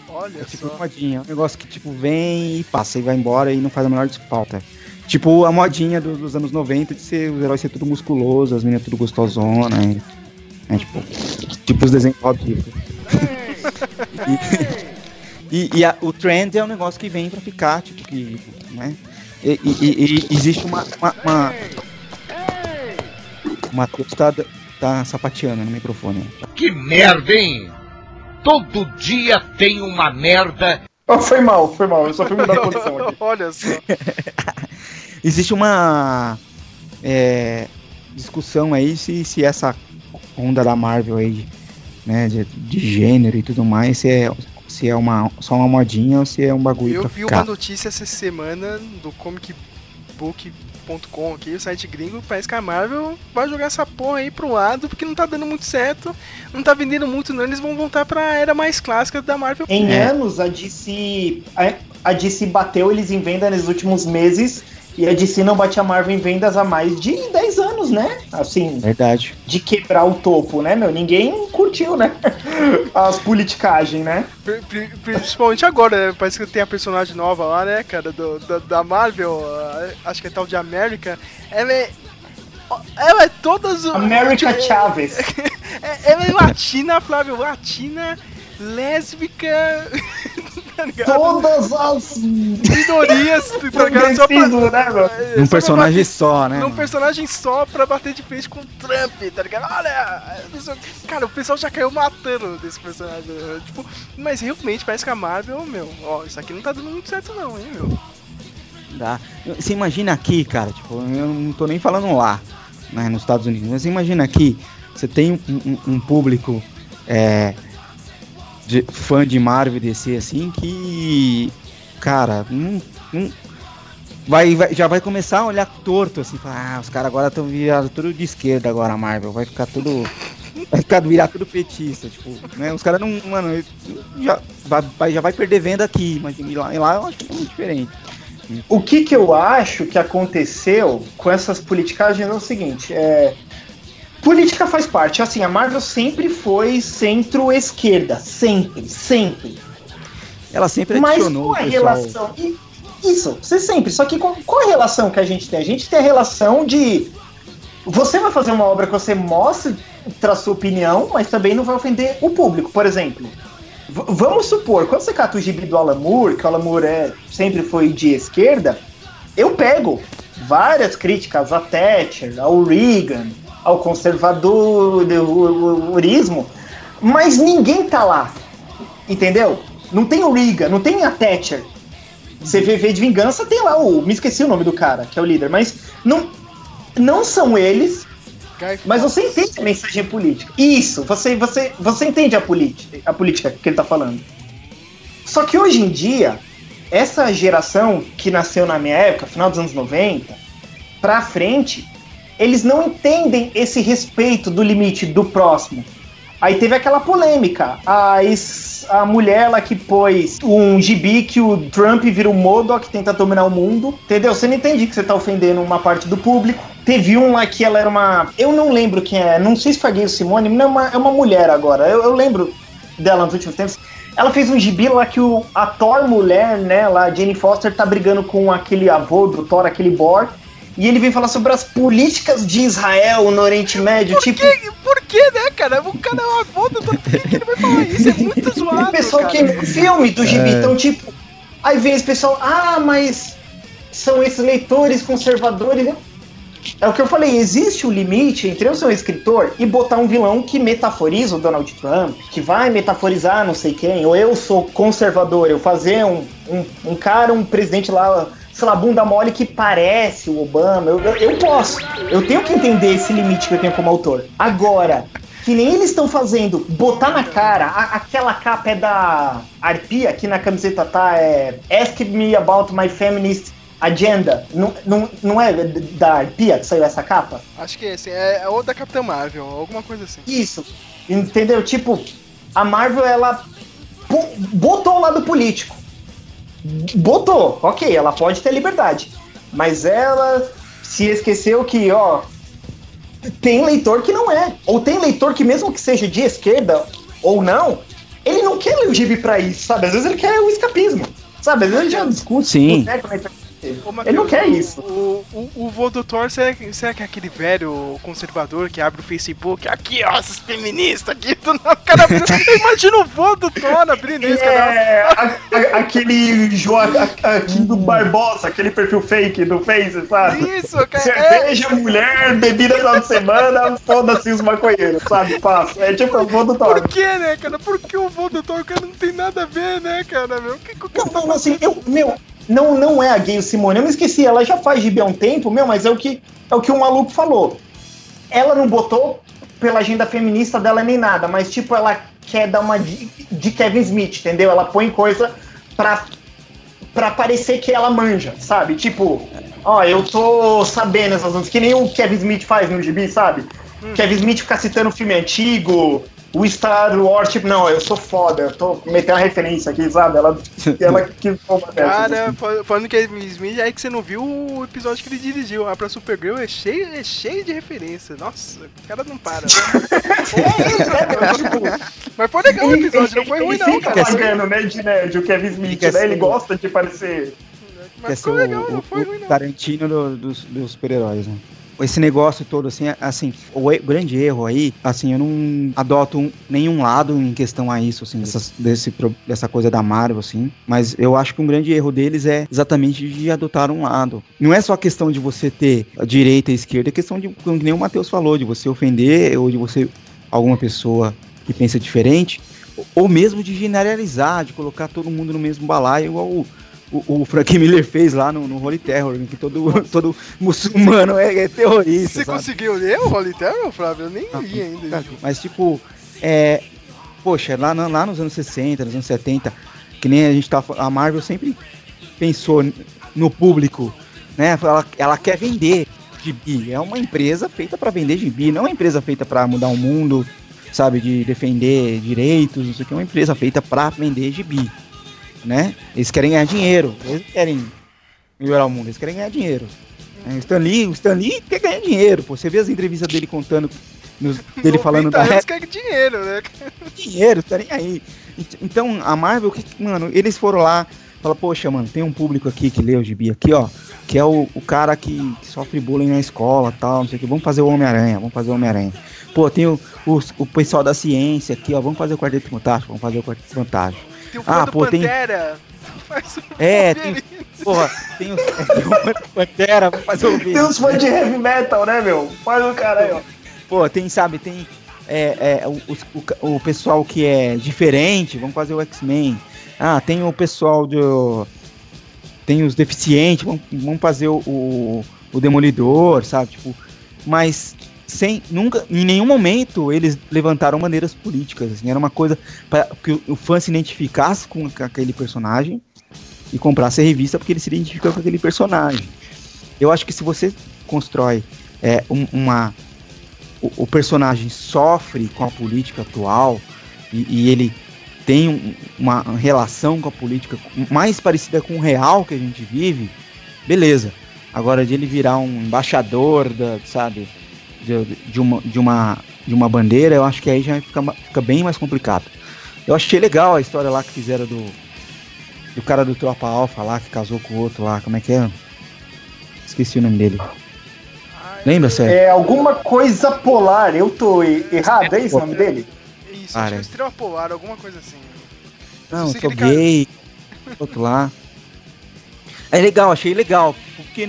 Olha É tipo só. modinha. É um negócio que, tipo, vem e passa e vai embora e não faz a menor falta. Tipo a modinha do- dos anos 90 de ser os heróis ser tudo musculoso, as meninas tudo gostosona. E, né, tipo, tipo os desenhos óbvios. E, e- e a- o trend é um negócio que vem pra ficar, tipo, que. Né? E, e- e- e existe uma. uma, uma... O Matheus tá, tá sapateando no microfone. Que merda, hein? Todo dia tem uma merda. Oh, foi mal, foi mal. Eu só fui mudar a posição aqui. Olha só. Existe uma é, discussão aí se, se essa onda da Marvel aí, né, de, de gênero e tudo mais, se é, se é uma, só uma modinha ou se é um bagulho Eu pra vi ficar. uma notícia essa semana do comicbook.com aqui, o site gringo, parece que a Marvel vai jogar essa porra aí pro lado, porque não tá dando muito certo, não tá vendendo muito não, eles vão voltar pra era mais clássica da Marvel. Em É. anos, a DC, a, a DC bateu eles em venda nos últimos meses e a DC não bate a Marvel em vendas há mais de 10 anos, né? Assim, Verdade. de quebrar o topo, né, meu? Ninguém curtiu, né? As politicagens, né? Pri- pri- Principalmente agora, né? parece que tem a personagem nova lá, né, cara, do, da, da Marvel, a- acho que é tal de América, ela é... Ela é todas... América tipo, Chaves. É- Ela é latina, Flávio, latina, lésbica, tá? Todas as. minorias, tá ligado? Só pra, né, Num só personagem só, né? num personagem só pra bater de frente com o Trump, tá ligado? Olha, cara, o pessoal já caiu matando desse personagem, né? tipo, mas realmente parece que a Marvel, meu, ó, isso aqui não tá dando muito certo não, hein, meu. Dá. Você imagina aqui, cara, tipo, eu não tô nem falando lá, né, nos Estados Unidos, mas você imagina aqui, você tem um, um- um público é, de, fã de Marvel e DC, assim, que, cara, não, não- vai, vai- já vai começar a olhar torto, assim, falar, ah, os caras agora estão virados tudo de esquerda agora, Marvel, vai ficar tudo... Vai ficar virar tudo petista, tipo, né? Os caras não, mano, já vai, já vai perder venda aqui, mas lá, lá eu acho que é muito diferente. O que, que eu acho que aconteceu com essas politicagens é o seguinte: é, política faz parte. Assim, a Marvel sempre foi centro-esquerda. Sempre, sempre. Ela sempre Mas adicionou qual o a relação? Isso, você sempre. Só que qual, qual a relação que a gente tem? A gente tem a relação de. Você vai fazer uma obra que você mostra a sua opinião, mas também não vai ofender o público. Por exemplo, v- vamos supor, quando você cata o gibi do Alan Moore, que o Alan Moore é, sempre foi de esquerda, eu pego várias críticas a Thatcher, ao Reagan, ao conservadorismo, mas ninguém tá lá. Entendeu? Não tem o Reagan, não tem a Thatcher. CVV de Vingança tem lá o. Me esqueci o nome do cara, que é o líder, mas não, não são eles, mas você entende a mensagem política. Isso, você, você, você entende a a política que ele tá falando. Só que hoje em dia, essa geração que nasceu na minha época, final dos anos 90, pra frente, eles não entendem esse respeito do limite do próximo. Aí teve aquela polêmica. A, es- a mulher lá que pôs um gibi que o Trump vira um Modoc, tenta dominar o mundo. Entendeu? Você não entende que você tá ofendendo uma parte do público. Teve um lá que ela era uma. Eu não lembro quem é, não sei se foi a Gay Simone, é uma, é uma mulher agora. Eu, eu lembro dela nos últimos tempos. Ela fez um gibi lá que o, a Thor mulher, né, lá, a Jane Foster, tá brigando com aquele avô do Thor, aquele Bor. E ele vem falar sobre as políticas de Israel no Oriente Médio, tipo. Que- Por que, né, cara? O cara é uma volta, por que que ele vai falar isso? É muito O zoado, pessoal cara. o filme do gibi, então, tipo. Aí vem esse pessoal, ah, mas são esses leitores conservadores. É o que eu falei, existe o um limite entre eu ser um escritor e botar um vilão que metaforiza o Donald Trump, que vai metaforizar não sei quem, ou eu sou conservador, eu fazer um, um, um cara, um presidente lá, sei lá, bunda mole que parece o Obama, eu, eu, eu posso. Eu tenho que entender esse limite que eu tenho como autor. Agora, que nem eles estão fazendo, botar na cara, a, aquela capa é da Arpia, aqui na camiseta tá, é Ask Me About My Feminist Agenda. Não, não, não é da Arpia que saiu essa capa? Acho que é assim, é, é ou da Capitã Marvel, alguma coisa assim. Isso, entendeu? Tipo, a Marvel, ela botou o lado político. Botou, ok, ela pode ter liberdade. Mas ela se esqueceu que, ó, tem leitor que não é. Ou tem leitor que, mesmo que seja de esquerda ou não, ele não quer ler o gibi pra isso, sabe? Às vezes ele quer o escapismo. Sabe? Às vezes ele já discute. Sim. Ô, Mateus, ele não quer isso. O, o, o Thor, será, será que é aquele velho conservador que abre o Facebook? Aqui, ó, essas feministas aqui. Do cara imagina o vô do Thor abrindo isso, É, a, a, aquele Joaquim do Barbosa, aquele perfil fake do Face, sabe? Isso, cara. Cerveja, é... mulher, bebida de semana, foda-se os maconheiros, sabe? Passa. É tipo o Thor. Por que, né, cara? Por que o Thor, cara, não tem nada a ver, né, cara? Meu, que, que, não, não, assim, eu, meu, não, não é a Gay Simone. Eu me esqueci, ela já faz gibi há um tempo, meu, mas é o que é o que o maluco falou. Ela não botou pela agenda feminista dela nem nada, mas tipo, ela quer dar uma de, de Kevin Smith, entendeu? Ela põe coisa pra, pra parecer que ela manja, sabe? Tipo, ó, eu tô sabendo essas coisas, que nem o Kevin Smith faz no gibi, sabe? Hum. Kevin Smith fica citando filme antigo, o Star Wars, tipo, não, eu sou foda, eu tô metendo uma referência aqui, sabe? Ela, ela que Cara, assim. falando que é Smith, é que você não viu o episódio que ele dirigiu. A pra Supergirl é cheio, é cheio de referência. Nossa, o cara não para. Né? Mas foi legal o episódio, não foi ruim, não, cara. pagando, né, de nerd, o Kevin Smith, né? Ele gosta de parecer. Mas foi legal, não foi ruim, não. Tarantino do, dos, dos super-heróis, né? Esse negócio todo, assim, assim, o grande erro aí, assim, eu não adoto nenhum lado em questão a isso, assim, dessa, desse, dessa coisa da Marvel, assim, mas eu acho que um grande erro deles é exatamente de adotar um lado. Não é só questão de você ter a direita e a esquerda, é questão de, como nem o Matheus falou, de você ofender ou de você, alguma pessoa que pensa diferente, ou mesmo de generalizar, de colocar todo mundo no mesmo balaio, igual o, o Frank Miller fez lá no, no Holy Terror, que todo, todo muçulmano é, é terrorista. Você sabe? conseguiu ler o Holy Terror, Flávio? Eu nem li ainda. Mas, tipo, é. Poxa, lá, lá nos anos 60, nos anos 70, que nem a gente tá A Marvel sempre pensou no público, né? Ela, ela quer vender gibi. É uma empresa feita para vender gibi, não é uma empresa feita para mudar o mundo, sabe? De defender direitos, não sei o que. É uma empresa feita para vender gibi né? Eles querem ganhar dinheiro, eles querem melhorar o mundo, eles querem ganhar dinheiro. É, o Stan Lee, o Stan Lee quer ganhar dinheiro, pô. Você vê as entrevistas dele contando, nos, dele falando da Eles querem dinheiro, né? Dinheiro, tá nem aí. Então, a Marvel, mano, eles foram lá, falaram, poxa, mano, tem um público aqui que lê o gibi aqui, ó, que é o, o cara que, que sofre bullying na escola tal, não sei o que, vamos fazer o Homem-Aranha, vamos fazer o Homem-Aranha. Pô, tem o, o, o, pessoal da ciência aqui, ó, vamos fazer o Quarteto Fantástico, vamos fazer o Quarteto Fantástico tem o fã ah, do pô, Pantera. Tem... É, tem, porra, tem os, tem o fã do Pantera, vamos fazer o vídeo. Tem os fãs de heavy metal, né, meu? Faz o cara aí, ó. Pô, tem, sabe, tem é, é, o, o, o pessoal que é diferente, vamos fazer o X-Men. Ah, tem o pessoal do. Tem os deficientes, vamos, vamos fazer o, o, o Demolidor, sabe? Tipo, mas sem nunca em nenhum momento eles levantaram bandeiras políticas assim, era uma coisa para que o fã se identificasse com aquele personagem e comprasse a revista porque ele se identifica com aquele personagem. Eu acho que se você constrói é, um, uma o, o, personagem sofre com a política atual e, e ele tem um, uma relação com a política mais parecida com o real que a gente vive beleza. Agora de ele virar um embaixador da sabe de, de, uma, de, uma, de uma bandeira, eu acho que aí já fica, fica bem mais complicado. Eu achei legal a história lá que fizeram do, do cara do Tropa Alpha lá, que casou com o outro lá, como é que é? Esqueci o nome dele. Lembra, Sérgio? É alguma coisa polar, eu tô errado, é esse o nome dele? Isso, acho que é Estrela Polar, alguma coisa assim. Não, eu sou gay, outro lá. É legal, achei legal, porque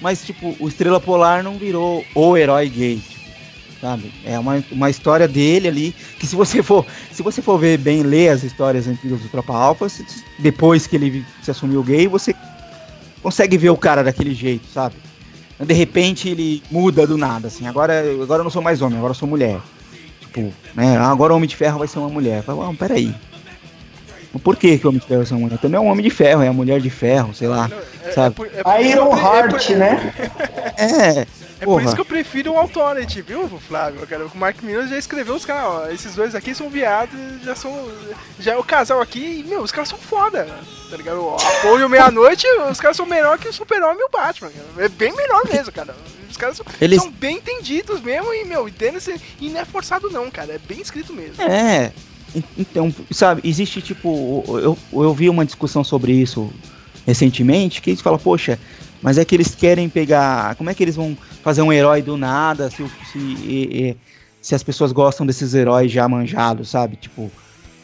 mas, tipo, o Estrela Polar não virou o herói gay, tipo, sabe? É uma, uma história dele ali, que se você for se você for ver bem, ler as histórias antigas do Tropa Alpha, depois que ele se assumiu gay, você consegue ver o cara daquele jeito, sabe? De repente ele muda do nada, assim, agora, agora eu não sou mais homem, agora eu sou mulher. Tipo, né? Agora o Homem de Ferro vai ser uma mulher. Fala, "Não, peraí. Por que, que o Homem de Ferro uma mulher? Também é um Homem de Ferro, é a Mulher de Ferro, sei lá. É, Sabe? é é por que Iron pre- é Heart, né? É, É por isso que eu prefiro o Authority, viu, Flávio? Cara, o Mark Miller já escreveu os caras, ó, esses dois aqui são viados, já são. Já é o casal aqui, e, meu, os caras são foda, tá ligado? O Apollo e o Meia-Noite, os caras são melhor que o Super-Homem e o Batman, cara. É bem melhor mesmo, cara. Os caras são, Eles- são bem entendidos mesmo, e, meu, entende e não é forçado não, cara, é bem escrito mesmo. É. en- Então, sabe, existe tipo. Eu, eu vi uma discussão sobre isso recentemente, que eles falam, poxa, mas é que eles querem pegar. Como é que eles vão fazer um herói do nada se, se, e- e- se as pessoas gostam desses heróis já manjados, sabe? Tipo,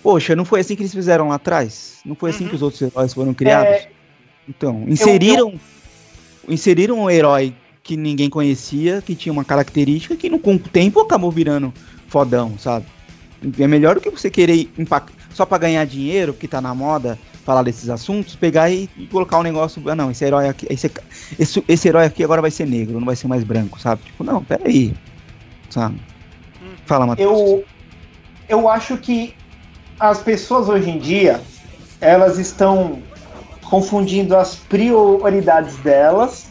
poxa, não foi assim que eles fizeram lá atrás? Não foi assim Uhum. que os outros heróis foram criados? É. Então, inseriram. Inseriram um herói que ninguém conhecia, que tinha uma característica que no, com o tempo acabou virando fodão, sabe? É melhor do que você querer empac- só pra ganhar dinheiro, que tá na moda, falar desses assuntos, pegar e, e colocar um negócio. Ah, não, esse herói aqui. Esse, esse, esse herói aqui agora vai ser negro, não vai ser mais branco, sabe? Tipo, não, peraí. Sabe? Fala, Matheus. Eu, eu acho que as pessoas hoje em dia, elas estão confundindo as prioridades delas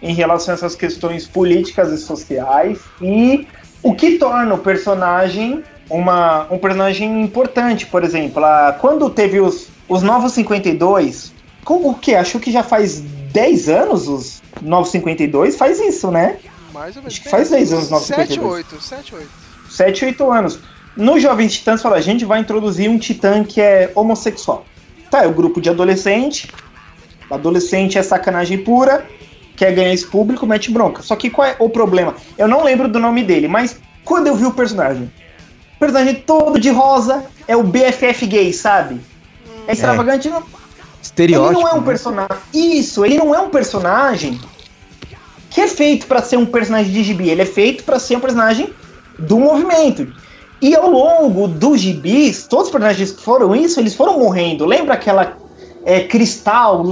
em relação a essas questões políticas e sociais e o que torna o personagem uma, um personagem importante, por exemplo, a, quando teve os, os Novos 52, com o que? Acho que já faz 10 anos os Novos 52, faz isso, né? Mais ou menos. Acho que faz 10 anos, 7, 952. 8, 7, 8. 7, 8 anos. No Jovens Titãs fala, a gente vai introduzir um titã que é homossexual. Tá, é o grupo de adolescente. Adolescente é sacanagem pura, quer ganhar esse público, mete bronca. Só que qual é o problema? Eu não lembro do nome dele, mas quando eu vi o personagem, personagem todo de rosa, é o BFF gay, sabe? É extravagante, não, Estereótipo. ele não é um né? personagem. Isso, ele não é um personagem que é feito pra ser um personagem de gibi. Ele é feito pra ser um personagem do movimento. E ao longo dos gibis, todos os personagens que foram isso, eles foram morrendo. Lembra aquela é, cristal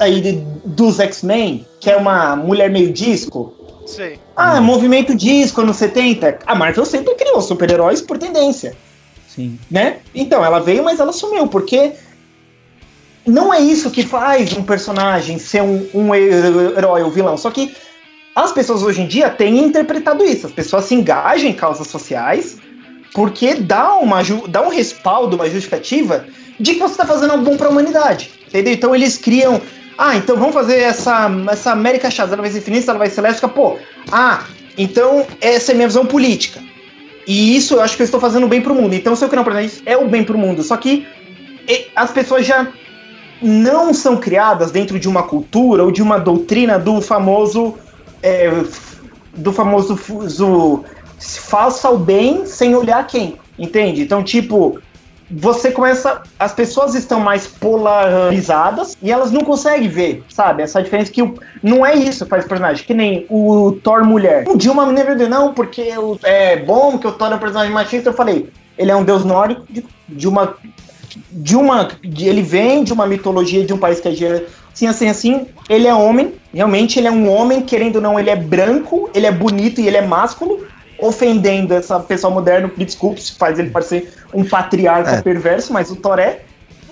aí de- dos X-Men, que é uma mulher meio disco? Sei. Ah, movimento disco anos 70. A Marvel sempre criou super-heróis por tendência Sim. né? Então, ela veio, mas ela sumiu, porque não é isso que faz um personagem ser um, um herói ou vilão. Só que as pessoas hoje em dia têm interpretado isso. As pessoas se engajam em causas sociais porque dá, uma, dá um respaldo, uma justificativa de que você está fazendo algo bom para a humanidade. Entendeu? Então eles criam. Ah, então vamos fazer essa, essa América Chaves, ela vai ser feminista, ela vai ser lésbica, pô. Ah, então essa é minha visão política. E isso eu acho que eu estou fazendo bem pro mundo. Então, se eu criar um personagem, é o bem pro mundo. Só que as pessoas já não são criadas dentro de uma cultura ou de uma doutrina do famoso. é, do famoso faça o bem sem olhar quem. Entende? Então, tipo. Você começa. As pessoas estão mais polarizadas e elas não conseguem ver, sabe? Essa diferença que o, não é isso que faz personagem. Que nem o Thor mulher. Um dia uma menina veio, não, porque eu- é bom que o Thor é um personagem machista. Eu falei, ele é um deus nórdico de, de uma. De uma. de- ele vem de uma mitologia de um país que é assim, assim, assim. Ele é homem, realmente ele é um homem, querendo ou não, ele é branco, ele é bonito e ele é másculo. Ofendendo essa pessoa moderna, desculpe se faz ele parecer um patriarca É. perverso, mas o Thor é.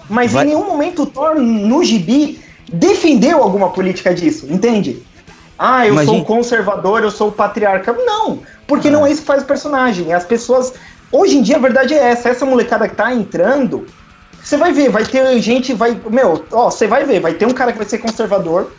Mas Vai- em nenhum momento o Thor, no gibi, defendeu alguma política disso, entende? Ah, eu Imagina- sou conservador, eu sou patriarca. Não, porque não é isso que faz o personagem. As pessoas. Hoje em dia a verdade é essa. Essa molecada que tá entrando. Você vai ver, vai ter gente, vai. Meu, ó, você vai ver, vai ter um cara que vai ser conservador.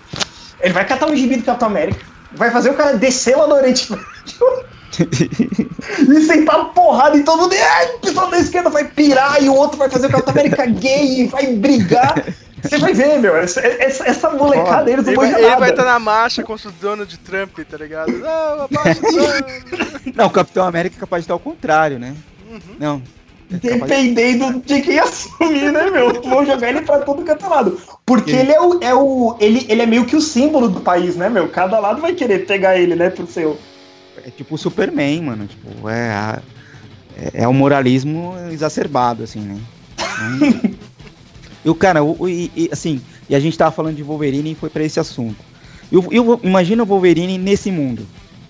Ele vai catar um gibi do Capitão América. Vai fazer o cara descer lá no Oriente Médio. e sentar porrada em todo mundo. E, Ai, o pessoal da esquerda vai pirar e o outro vai fazer o Capitão América gay e vai brigar. Você vai ver, meu. Essa, essa, essa molecada, eles não Ele vão ele vai estar na marcha contra o dono de Trump, tá ligado? Não. Não, o Capitão América é capaz de estar ao contrário, né? Uhum. Não. Dependendo de quem assumir, né, meu? Vão jogar ele pra todo canto lado. Porque ele é o. É o ele, ele é meio que o símbolo do país, né, meu? Cada lado vai querer pegar ele, né, pro seu. É tipo o Superman, mano. Tipo, é, a- é, é o moralismo exacerbado, assim, né? e o cara, o, o- e, e, assim, e a gente tava falando de Wolverine e foi pra esse assunto. E o- e o- imagina o Wolverine nesse mundo.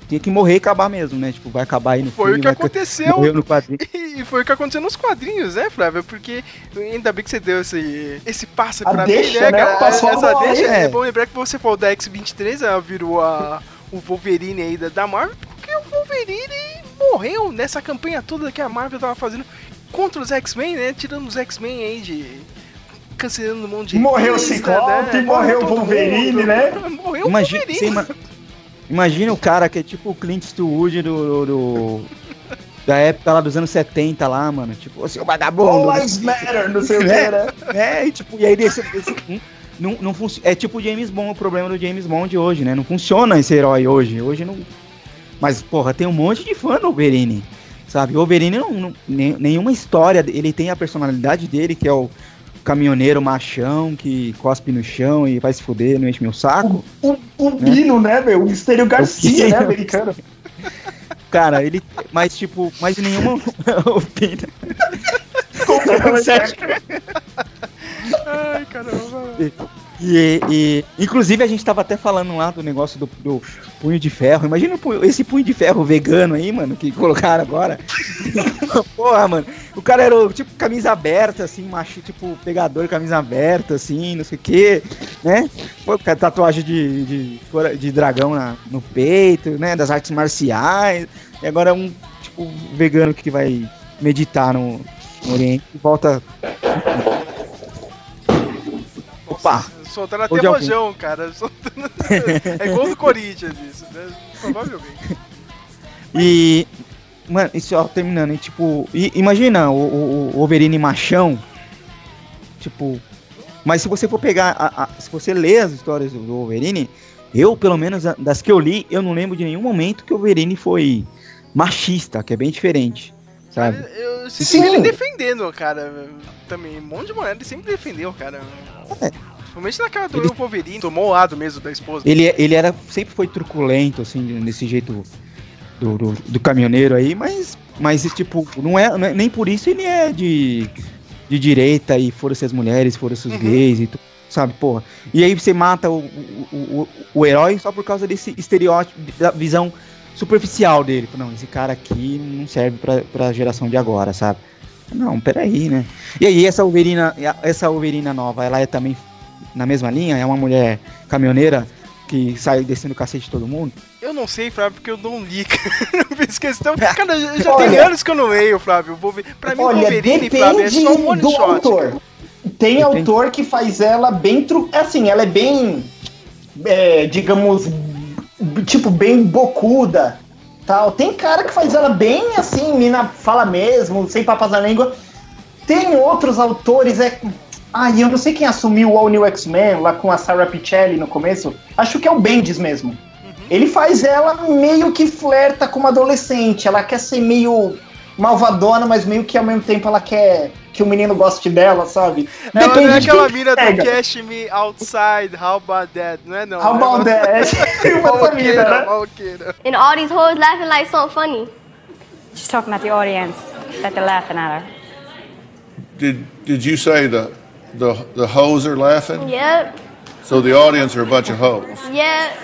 Tinha que morrer e acabar mesmo, né? Tipo, vai acabar aí no Foi filme, o que aconteceu. Morreu no quadrinho. E foi o que aconteceu nos quadrinhos, né, Flávio? Porque ainda bem que você deu esse, esse passe A pra deixa, mim, né, né? cara? Passou Essa deixa, aí. é bom lembrar que você falou da X-23, ela virou a, o Wolverine aí da, da Marvel, porque o Wolverine morreu nessa campanha toda que a Marvel tava fazendo contra os X-Men, né? Tirando os X-Men aí de... Cancelando um monte de Morreu o Ciclope, morreu o Wolverine, mundo. né? Morreu o Imagina, Wolverine. você ima- imagina o cara que é tipo o Clint Eastwood do, do- do- da época lá dos anos 70 lá, mano. Tipo, seu vagabundo. All lives matter, não sei o que, né? É, e tipo, e aí desse, desse- não, não func- é tipo o James Bond, o problema do James Bond hoje, né? Não funciona esse herói hoje. Hoje não. Mas, porra, tem um monte de fã do Wolverine. Sabe? O Wolverine não, não- nem- nenhuma história. Ele tem a personalidade dele, que é o caminhoneiro machão que cospe no chão e vai se fuder, não enche meu saco. O, o Bino, né, meu? O Mistério Garcia, né, Bino. americano? Cara, ele. Mas, tipo, mas nenhuma. o Pina. Completamente. Ai, caramba. E, e- inclusive a gente tava até falando lá do negócio do, do punho de ferro. Imagina esse punho de ferro vegano aí, mano, que colocaram agora. Porra, mano. O cara era tipo camisa aberta, assim, macho, tipo pegador, camisa aberta, assim, não sei o que, né? Pô, tatuagem de, de, de dragão na- no peito, né? Das artes marciais. E agora é um, tipo, vegano que vai meditar no, no Oriente e volta. Opa! Soltaram até rojão, cara. É gol do Corinthians isso, né? Provavelmente. E. Mano, isso ó, terminando, e, tipo. e- imagina o, o, o Wolverine machão. Tipo. Mas se você for pegar. a- a- se você ler as histórias do, Wolverine, eu, pelo menos, das que eu li, eu não lembro de nenhum momento que o Wolverine foi machista, que é bem diferente. Sabe? Eu sempre Sim. ele defendendo, cara. Também, um monte de mulher ele sempre defendeu, cara. É. Principalmente naquela do Ele- Wolverine, tomou o lado mesmo da esposa. Ele, ele era, sempre foi truculento, assim, desse jeito do, do, do caminhoneiro aí, mas, mas tipo, não é, não é- nem por isso ele é de, de direita e foram-se as mulheres, foram-se os Uhum. gays e tudo, sabe, porra. E aí você mata o, o, o, o herói só por causa desse estereótipo, da visão superficial dele. Não, esse cara aqui não serve pra, pra geração de agora, sabe? Não, peraí, né? E aí, essa Wolverina, essa Wolverina nova, ela é também na mesma linha? É uma mulher caminhoneira que sai descendo o cacete de todo mundo? Eu não sei, Flávio, porque eu não li. não fiz questão. Cara, já já tem Olha- anos que eu não leio, Flávio. Pra mim, Olha, Wolverine, Flávio, é depende só um one do shot. autor. Tem Depende. autor que faz ela bem. Tru... Assim, ela é bem. é, digamos. Tipo, bem bocuda. Tal. Tem cara que faz ela bem assim, mina fala mesmo, sem papas na língua. Tem outros autores, é. Ai, eu não sei quem assumiu o All New X-Men lá com a Sarah Pichelli no começo. Acho que é o Bendis mesmo. Ele faz ela meio que flerta com uma adolescente. Ela quer ser meio malvadona, mas meio que ao mesmo tempo ela quer que o menino goste dela, sabe? Ela não é aquela mina do pega. Cash Me Outside, How About That, não é não? How né? about that? Uma família, Maloqueira, né? maloqueira. And all these hoes laughing like something funny. She's talking about the audience, that they're laughing at her. Did, did you say the, the, the hoes are laughing? Yep, So the audience are a bunch of hoes. yep.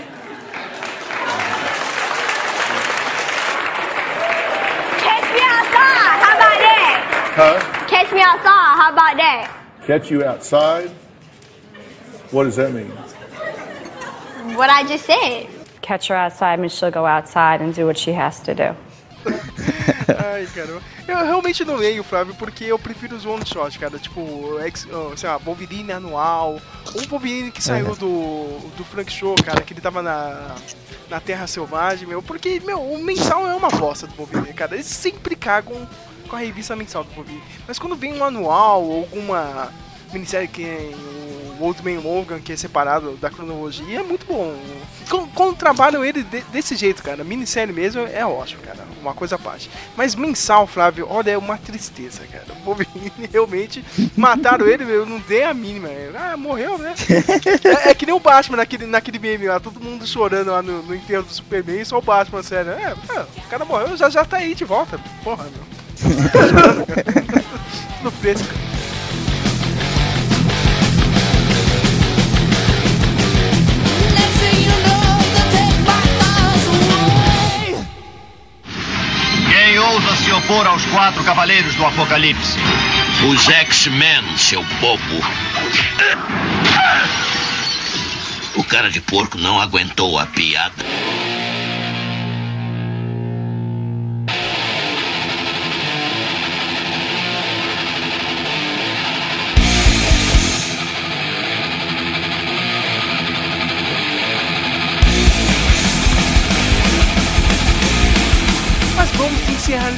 Catch me outside, how about that? Huh? Catch me outside, how about that? Catch you outside? What does that mean? What I just said. Catch her outside and she'll go outside and do what she has to do. Ai, caramba. Eu realmente não leio, Flávio, porque eu prefiro os one shot, cara. Tipo, ex, sei lá, Wolverine anual. Ou Wolverine que saiu do, do Frank Show, cara, que ele tava na, na Terra Selvagem, meu. Porque, meu, o mensal é uma bosta do Wolverine, cara. Eles sempre cagam com a revista mensal do Wolverine. Mas quando vem um anual ou alguma minissérie que nem o Old Man Logan, que é separado da cronologia, é muito bom. Quando, trabalham ele de- desse jeito, cara, minissérie mesmo é ótimo, cara, uma coisa à parte. Mas mensal, Flávio, olha, é uma tristeza, cara. O Wolverine realmente mataram ele, eu não dei a mínima. Ah, morreu, né? É, é que nem o Batman naquele, naquele meme lá, todo mundo chorando lá no, no enterro do Superman, só o Batman, sério. É, é, o cara morreu, já, já tá aí de volta. Porra, meu. Tá chorando, cara. Ousa se opor aos quatro cavaleiros do Apocalipse? Os X-Men, seu bobo. O cara de porco não aguentou a piada.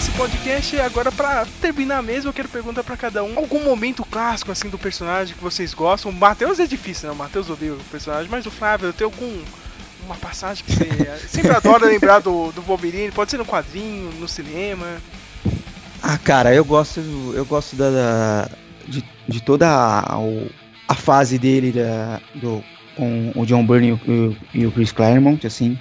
Esse podcast e agora pra terminar mesmo, eu quero perguntar pra cada um algum momento clássico assim do personagem que vocês gostam. O Matheus é difícil, né? O Matheus odeia o personagem, mas o Flávio, tem algum uma passagem que você sempre adora lembrar do, do Wolverine? Pode ser no quadrinho, no cinema. Ah, cara, eu gosto, eu gosto da, da- de, de toda a, a fase dele da, do, com o John Byrne e o, e o Chris Claremont, assim,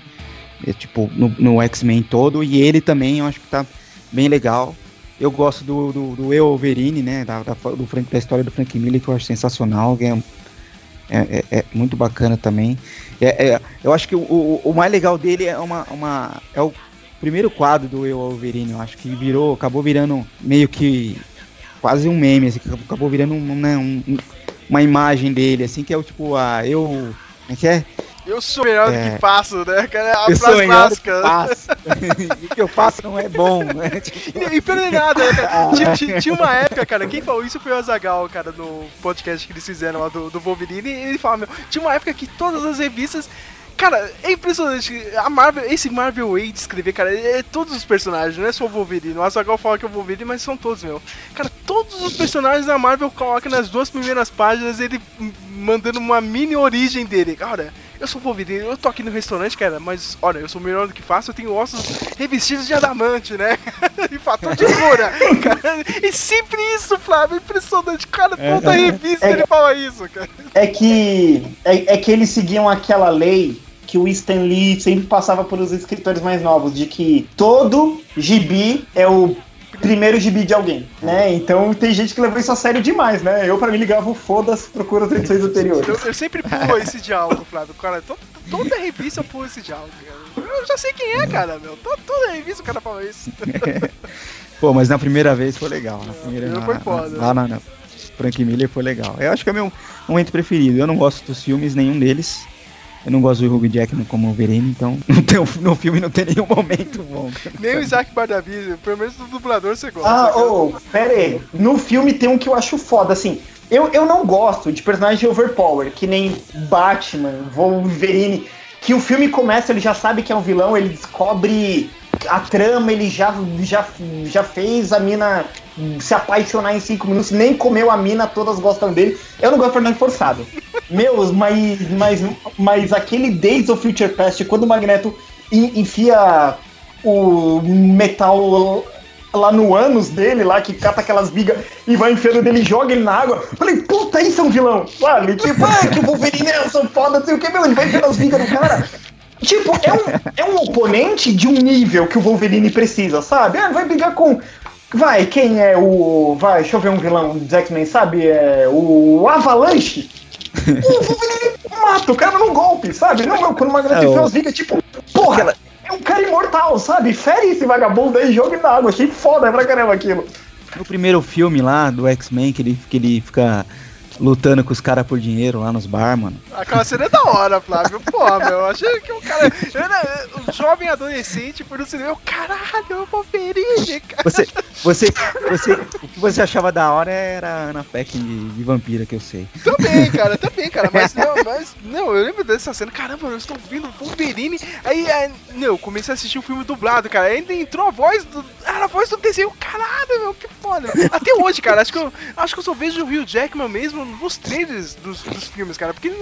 é, tipo, no, no X-Men todo, e ele também eu acho que tá bem legal. Eu gosto do, do, do Eu Wolverine, né, da, da, do Frank- da história do Frank Miller, que eu acho sensacional, é, é, é- é muito bacana também. É, é, eu acho que o, o, o mais legal dele é uma, uma é o primeiro quadro do Eu Wolverine, eu acho que virou, acabou virando meio que quase um meme, assim, acabou virando um, né, um- uma imagem dele, assim, que é o tipo, a eu. Como é que é? Eu sou melhor do É. que faço, né? cara? A eu sou melhor do que faço. o que eu faço não é bom, né? Tipo, E, e pelo nada, né, cara? Tinha, tinha- tinha uma época, cara, quem falou isso foi o Azagal, cara, no podcast que eles fizeram lá do, do Wolverine. E ele fala, meu, tinha uma época que todas as revistas. Cara, é impressionante. A Marvel, esse Marvel Way de escrever, cara, é todos os personagens, não é só o Wolverine. O Azagal fala que é o Wolverine, mas são todos, meu. Cara, todos os personagens da Marvel colocam nas duas primeiras páginas ele mandando uma mini origem dele. Cara, eu sou o Wolverine, eu tô aqui no restaurante, cara, mas olha, eu sou melhor do que faço, eu tenho ossos revestidos de adamante, né? e fator de cura. cara, e sempre isso, Flávio, impressionante. Cara, toda revista É. ele fala isso, cara. É que, é, é que eles seguiam aquela lei que o Stan Lee sempre passava para os escritores mais novos, de que todo gibi é o primeiro gibi de alguém, né? Então tem gente que levou isso a sério demais, né? Eu, pra mim, ligava o foda-se, procura as edições anteriores. Eu, eu sempre pulo esse diálogo, Flávio. Cara, to- toda revista eu pulo esse diálogo, cara. Eu já sei quem é, cara, meu. To- Toda revista o cara fala isso. Pô, mas na primeira vez foi legal. Na primeira, primeira na- foi foda. Lá na, na Frank Miller foi legal. Eu acho que é o meu momento preferido. Eu não gosto dos filmes, nenhum deles. Eu não gosto do Hugh Jackman como Wolverine, então não tem, no filme não tem nenhum momento bom. Nem o Isaac Bardavi, pelo menos do dublador você gosta. Ah, ô, pera aí. No filme tem um que eu acho foda, assim. Eu, eu não gosto de personagem overpower, que nem Batman, Wolverine. Que o filme começa, ele já sabe que é um vilão, ele descobre a trama, ele já, já, já fez a mina se apaixonar em cinco minutos, nem comeu a mina, todas gostam dele. Eu não gosto de personagem forçado. Meus, mas, mas, mas aquele Days of Future Past, quando o Magneto en- enfia o metal lá no ânus dele, lá que cata aquelas vigas e vai enfiando dele e joga ele na água. Falei, puta, isso é um vilão, sabe? Tipo, ah, que o Wolverine é, sou foda, não sei o que, meu, ele vai enfiando as vigas no cara. Tipo, é um, é um oponente de um nível que o Wolverine precisa, sabe? Ah, vai brigar com. Vai, quem é o. Vai, deixa eu ver um vilão do X-Men, sabe? É o Avalanche. O Wolverine mata o cara num golpe, sabe? Não, não, quando o Magneto É, tipo, porra, é um cara imortal, sabe? Fere esse vagabundo aí joga na água. Achei foda pra caramba aquilo. No primeiro filme lá do X-Men, que ele, que ele fica lutando com os caras por dinheiro lá nos bar, mano. Aquela cena é da hora, Flávio. Pô, meu, eu achei que o cara. Eu era um jovem adolescente por no cinema. Eu, caralho, eu vou Wolverine, cara. Você, você, Você, o que você achava da hora era a Ana Paquin de, de vampira, que eu sei. Também, cara, também, cara. Mas não, mas, não, eu lembro dessa cena. Caramba, eu estou vendo Wolverine. Aí, aí, não, eu comecei a assistir o filme dublado, cara. Aí ainda entrou a voz do. Era a voz do desenho. Caralho, meu, que foda. Até hoje, cara, acho que eu, acho que eu só vejo o Hugh Jackman mesmo nos trailers dos, dos filmes, cara. Porque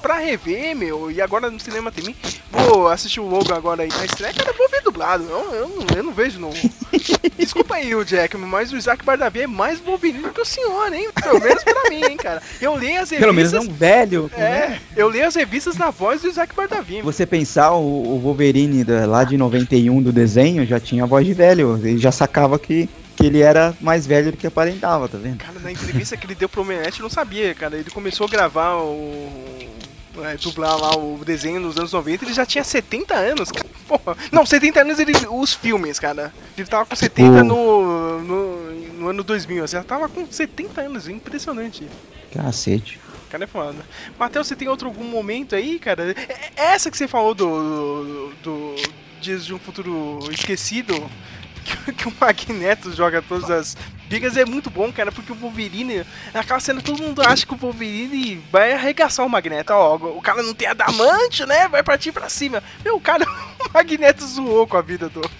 pra rever, meu, e agora no cinema também, vou assistir o Logan agora aí na estreia, cara, vou ver dublado. Eu, eu, não, eu não vejo no. Desculpa aí, o Jackman, mas o Isaac Bardavi é mais Wolverine que o senhor, hein? Pelo menos pra mim, hein, cara. Eu leio as revistas. Pelo menos é um velho. É, né? eu leio as revistas na voz do Isaac Bardavi. Você pensar, o, o Wolverine da- lá de 91 do desenho já tinha voz de velho. Ele já sacava que, que ele era mais velho do que aparentava, tá vendo? Cara, na entrevista que ele deu pro Omelete, eu não sabia, cara. Ele começou a gravar o. é, dublar lá o desenho nos anos 90, ele já tinha 70 anos, cara. Porra. Não, 70 anos ele, os filmes, cara. Ele tava com 70 no, no, no ano 2000, assim, já tava com 70 anos, impressionante. Cacete. Cara, é foda. Matheus, você tem outro algum momento aí, cara? É- é Essa que você falou do, do, do Dias de um Futuro Esquecido, que, que o Magneto joga todas as bigas, é muito bom, cara, porque o Wolverine, naquela cena todo mundo acha que o Wolverine vai arregaçar o Magneto. Ó, o cara não tem adamante, né? Vai partir pra cima. Meu, o cara, o Magneto zoou com a vida do.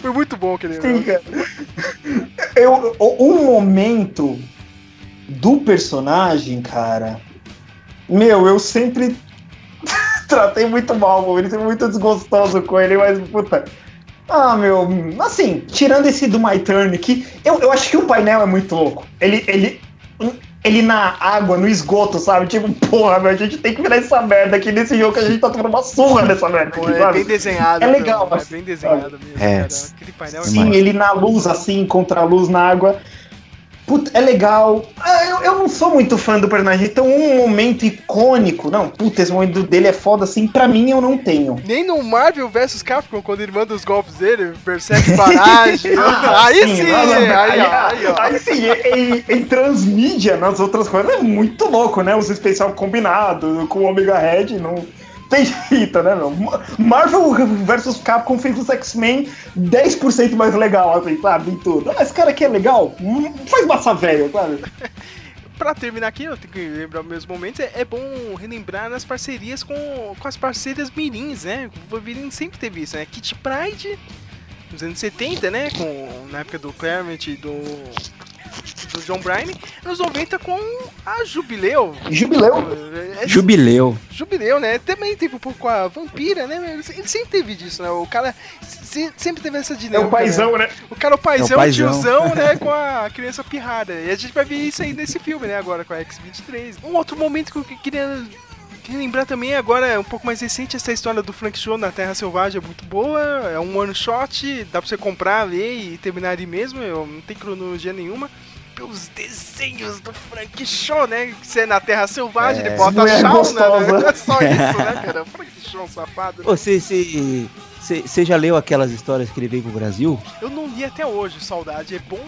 Foi muito bom aquele Sim, cara. Eu, o- um momento do personagem, cara. Meu, eu sempre tratei muito mal, ele sempre muito desgostoso com ele, mas puta. Ah, meu, assim, tirando esse do My Turn, que eu, eu acho que o painel é muito louco. Ele, ele, ele na água, no esgoto, sabe? Tipo, porra, meu, a gente tem que virar essa merda aqui nesse jogo que a gente tá tomando uma surra nessa merda. Pô, aqui, é sabe? bem desenhado. É meu, legal, É mas- bem desenhado mesmo, É. cara. Aquele painel é Sim, ele na luz, assim, contra a luz na água. Puta, é legal. Ah, Eu, eu não sou muito fã do personagem, então um momento icônico. Não, puta, esse momento dele é foda, assim, pra mim eu não tenho. Nem no Marvel vs Capcom, quando ele manda os golpes dele, Berserk Barrage. aí sim, não, não, aí, aí, ó. aí sim, em, em transmídia, nas outras coisas, é muito louco, né? Os especial combinado com o Omega Red, não tem jeito, né, meu? Marvel vs Capcom fez os X-Men 10% mais legal, assim, sabe? Em tudo. Ah, esse cara aqui é legal, hum, faz massa velho, sabe? Pra terminar aqui, eu tenho que lembrar meus momentos, é, é bom relembrar nas parcerias com, com as parceiras mirins, né? O Wolverine sempre teve isso, né? Kit Pride, nos anos 70, né? Com, na época do Claremont e do, do John Bryan. Nos 90 com a Jubileu. Jubileu? É, Jubileu. Jubileu, né? Também teve um pouco com a Vampira, né? Ele sempre teve disso, né? O cara se- sempre teve essa É dinâmica. o paizão, né? O cara é o paizão, É o paizão. tiozão, né? Com a criança pirrada. E a gente vai ver isso aí nesse filme, né? Agora com a X-23. Um outro momento que eu que- queria queria lembrar também, agora é um pouco mais recente, essa história do Frank Show na Terra Selvagem é muito boa. É um one shot, dá pra você comprar, ler e terminar ali mesmo. Eu, não tem cronologia nenhuma. Pelos desenhos do Frank Show, né? Que você é na Terra Selvagem, É. ele bota sauna, gostosa. né? É só isso, né, cara? O Frank Show, safado. Você, você, você, você já leu aquelas histórias que ele veio pro Brasil? Eu não li até hoje, saudade. É bom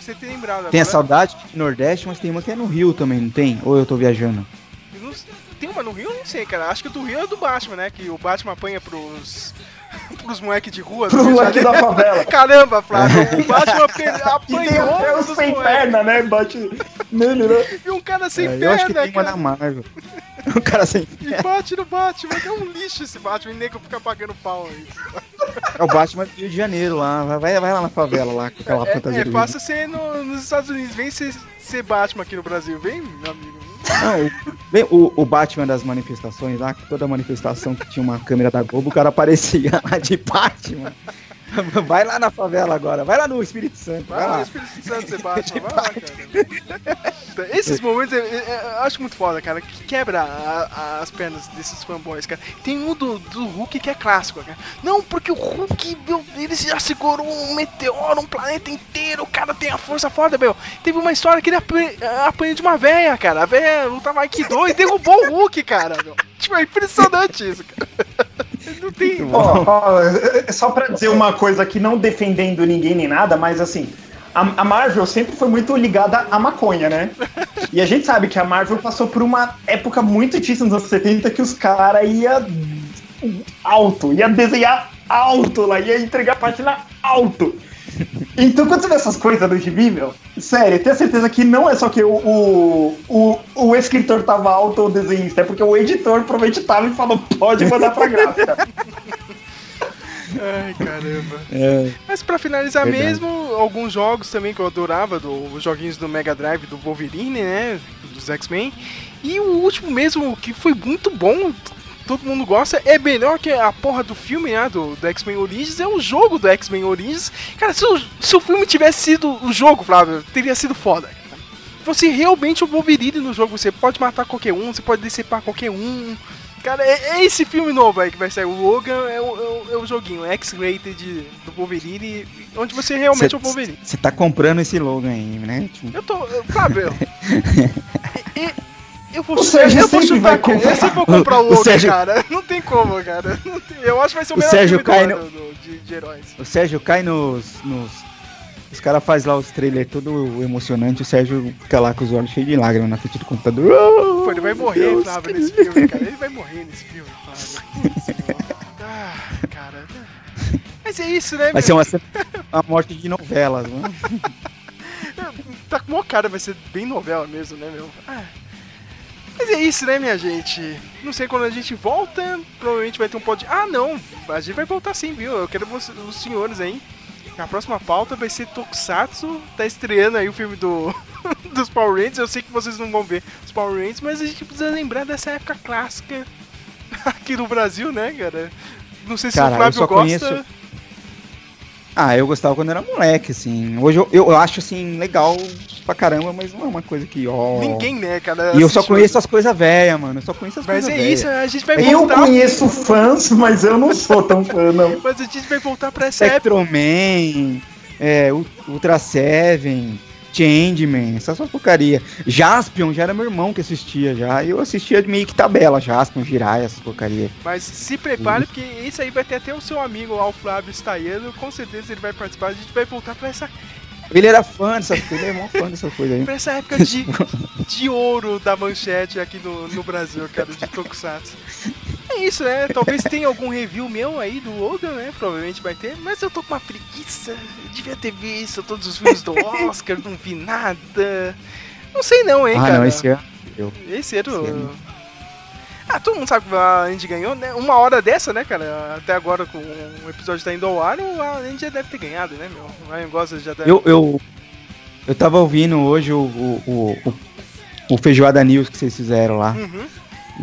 você ter lembrado. Tem a saudade do Nordeste, mas tem uma que é no Rio também, não tem? Ou eu tô viajando? Eu não- Tem uma no Rio? Eu não sei, cara. Acho que do Rio é do Batman, né? Que o Batman apanha pros. pros moleques de rua. do Pro Rio de moleque da favela. Caramba, Flávio. O Batman pe- E tem apanhou os dos sem moleques. perna, né? Bate nele, né? E um cara sem É, eu acho que perna, tem uma cara. da Marvel. O cara sem E bate no Batman. É um lixo esse Batman. E nego fica pagando pau aí. É o Batman do Rio de Janeiro lá. Vai, vai- lá na favela lá com aquela É, fantasia é fácil ser no- nos Estados Unidos. Vem ser, ser Batman aqui no Brasil. Vem, meu amigo. Não, o, o, Batman das manifestações lá, toda manifestação que tinha uma câmera da Globo, o cara aparecia lá de Batman. Vai lá na favela agora, vai lá no Espírito Santo, vai Vai lá, lá. Espírito Santo, Batman. Vai lá, cara. Esses momentos eu, eu- eu acho muito foda, cara. Que quebra a- a- as pernas desses fanboys, cara. Tem um do, do Hulk que é clássico, cara. Não, porque o Hulk, meu, ele já segurou um meteoro, um planeta inteiro. O cara tem a força foda, meu. Teve uma história que ele apanha, apanha de uma véia, cara. A véia lutava Aikido e derrubou o Hulk, cara. Meu. Tipo, é impressionante isso, cara. Não tem. É só pra dizer uma coisa aqui, não defendendo ninguém nem nada, mas assim, a, a Marvel sempre foi muito ligada à maconha, né? E a gente sabe que a Marvel passou por uma época muito difícil nos anos 70 que os caras ia alto, ia desenhar alto lá, ia entregar página alto. Então, quando você vê essas coisas do gibi, meu, sério, tenho certeza que não é só que o, o, o, o escritor tava alto ou desenhista, é porque o editor provavelmente tava e falou, pode mandar pra gráfica. Ai, caramba. É. Mas pra finalizar Verdade. mesmo, alguns jogos também que eu adorava, do, os joguinhos do Mega Drive do Wolverine, né? Dos X-Men. E o último mesmo, que foi muito bom, todo mundo gosta, é melhor que a porra do filme, né? Do, do X-Men Origins, é o jogo do X-Men Origins. Cara, se o, se o filme tivesse sido o jogo, Flávio, teria sido foda. Você realmente é o Wolverine no jogo, você pode matar qualquer um, você pode decepar qualquer um. Cara, é, é esse filme novo aí que vai sair. O Logan é o, é o, é o joguinho, X-Rated do Wolverine, onde você realmente é o Wolverine. Você tá comprando esse logo aí, né? Tipo, Eu tô. e- eu vou, O Sérgio eu vou sempre chutar. Eu sempre vou comprar o O Sérgio- cara. Não tem como, cara. Tem- eu acho que vai ser o O melhor Sérgio cai do no- do- de, de heróis. o Sérgio cai nos. nos os caras fazem lá os trailers todo emocionante, o Sérgio fica lá com os olhos cheios de lágrimas na frente do computador. Pô, ele vai morrer, Deus, Flávio, nesse filme, cara. Ele vai morrer nesse filme, Flávio. Ah, cara. Mas é isso, né, Vai ser meu? uma, uma morte de novelas, mano. Tá com uma cara, vai ser bem novela mesmo, né, meu? Ah. Mas é isso, né, minha gente? Não sei quando a gente volta, provavelmente vai ter um pod... Ah, não, a gente vai voltar sim, viu? Eu quero os senhores aí. A próxima pauta vai ser Tokusatsu, tá estreando aí o filme do dos Power Rangers. Eu sei que vocês não vão ver os Power Rangers, mas a gente precisa lembrar dessa época clássica aqui no Brasil, né, cara? Não sei se Cara, o eu Flávio gosta. conheço- Ah, eu gostava quando era moleque, assim. Hoje eu, eu acho, assim, legal pra caramba, mas não é uma coisa que, ó... Ninguém, né, cara? E eu só conheço as coisas velhas, mano. Eu só conheço as Mas coisas é isso, a gente vai Eu voltar. conheço fãs, mas eu não sou tão fã, não. Mas a gente vai voltar pra essa época. Spectroman, é, Ul- Ultra Seven, Changeman, essas porcaria. Jaspion já era meu irmão que assistia já. Eu assistia meio que tabela, Jaspion, Jiraiya, essas porcaria. Mas se prepare, porque esse aí vai ter até o seu amigo lá, o Flávio Staiano. Com certeza ele vai participar. A gente vai voltar pra essa, Ele era fã dessas coisas, ele é mó fã dessas coisas aí. pra essa época de, de ouro da manchete aqui no, no Brasil, cara, de Tokusatsu. É isso, né? Talvez tenha algum review meu aí do Logan, né? Provavelmente vai ter. Mas eu tô com uma preguiça. Eu devia ter visto todos os filmes do Oscar, não vi nada. Não sei não, hein, Ah, cara. não, esse ano. Eu. Esse ano. Ano. Ah, todo mundo sabe que a Andy ganhou, né? Uma hora dessa, né, cara? Até agora, com o episódio tá indo ao ar, a Andy já deve ter ganhado, né, meu? O Ryan Gosling já deve. Eu, eu, eu tava ouvindo hoje o, o, o, o, Feijoada News que vocês fizeram lá. Uhum.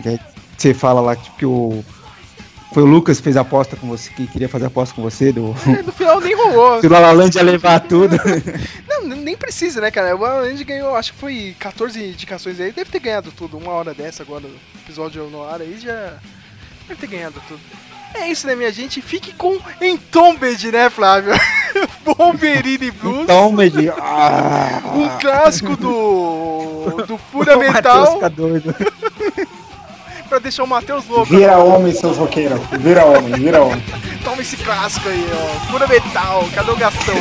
né, Você fala lá tipo, que o. Foi o Lucas que fez a aposta com você, que queria fazer a aposta com você, do. É, no final nem rolou. Que o Lalalande ia levar tudo. Não, nem precisa, né, cara? O Andy ganhou, acho que foi 14 indicações aí. Deve ter ganhado tudo. Uma hora dessa agora, o episódio no ar aí já. Deve ter ganhado tudo. É isso, né, minha gente? Fique com Entombed, né, Flávio? Wolverine Blues. Medi. Ah, Um clássico do. do o Fúria Matheus fica doido. Pra deixar o Matheus louco. Vira homem, seus roqueiros. Vira homem, vira homem. Toma esse clássico aí, ó. Fúria Mental, cadê o Gastão?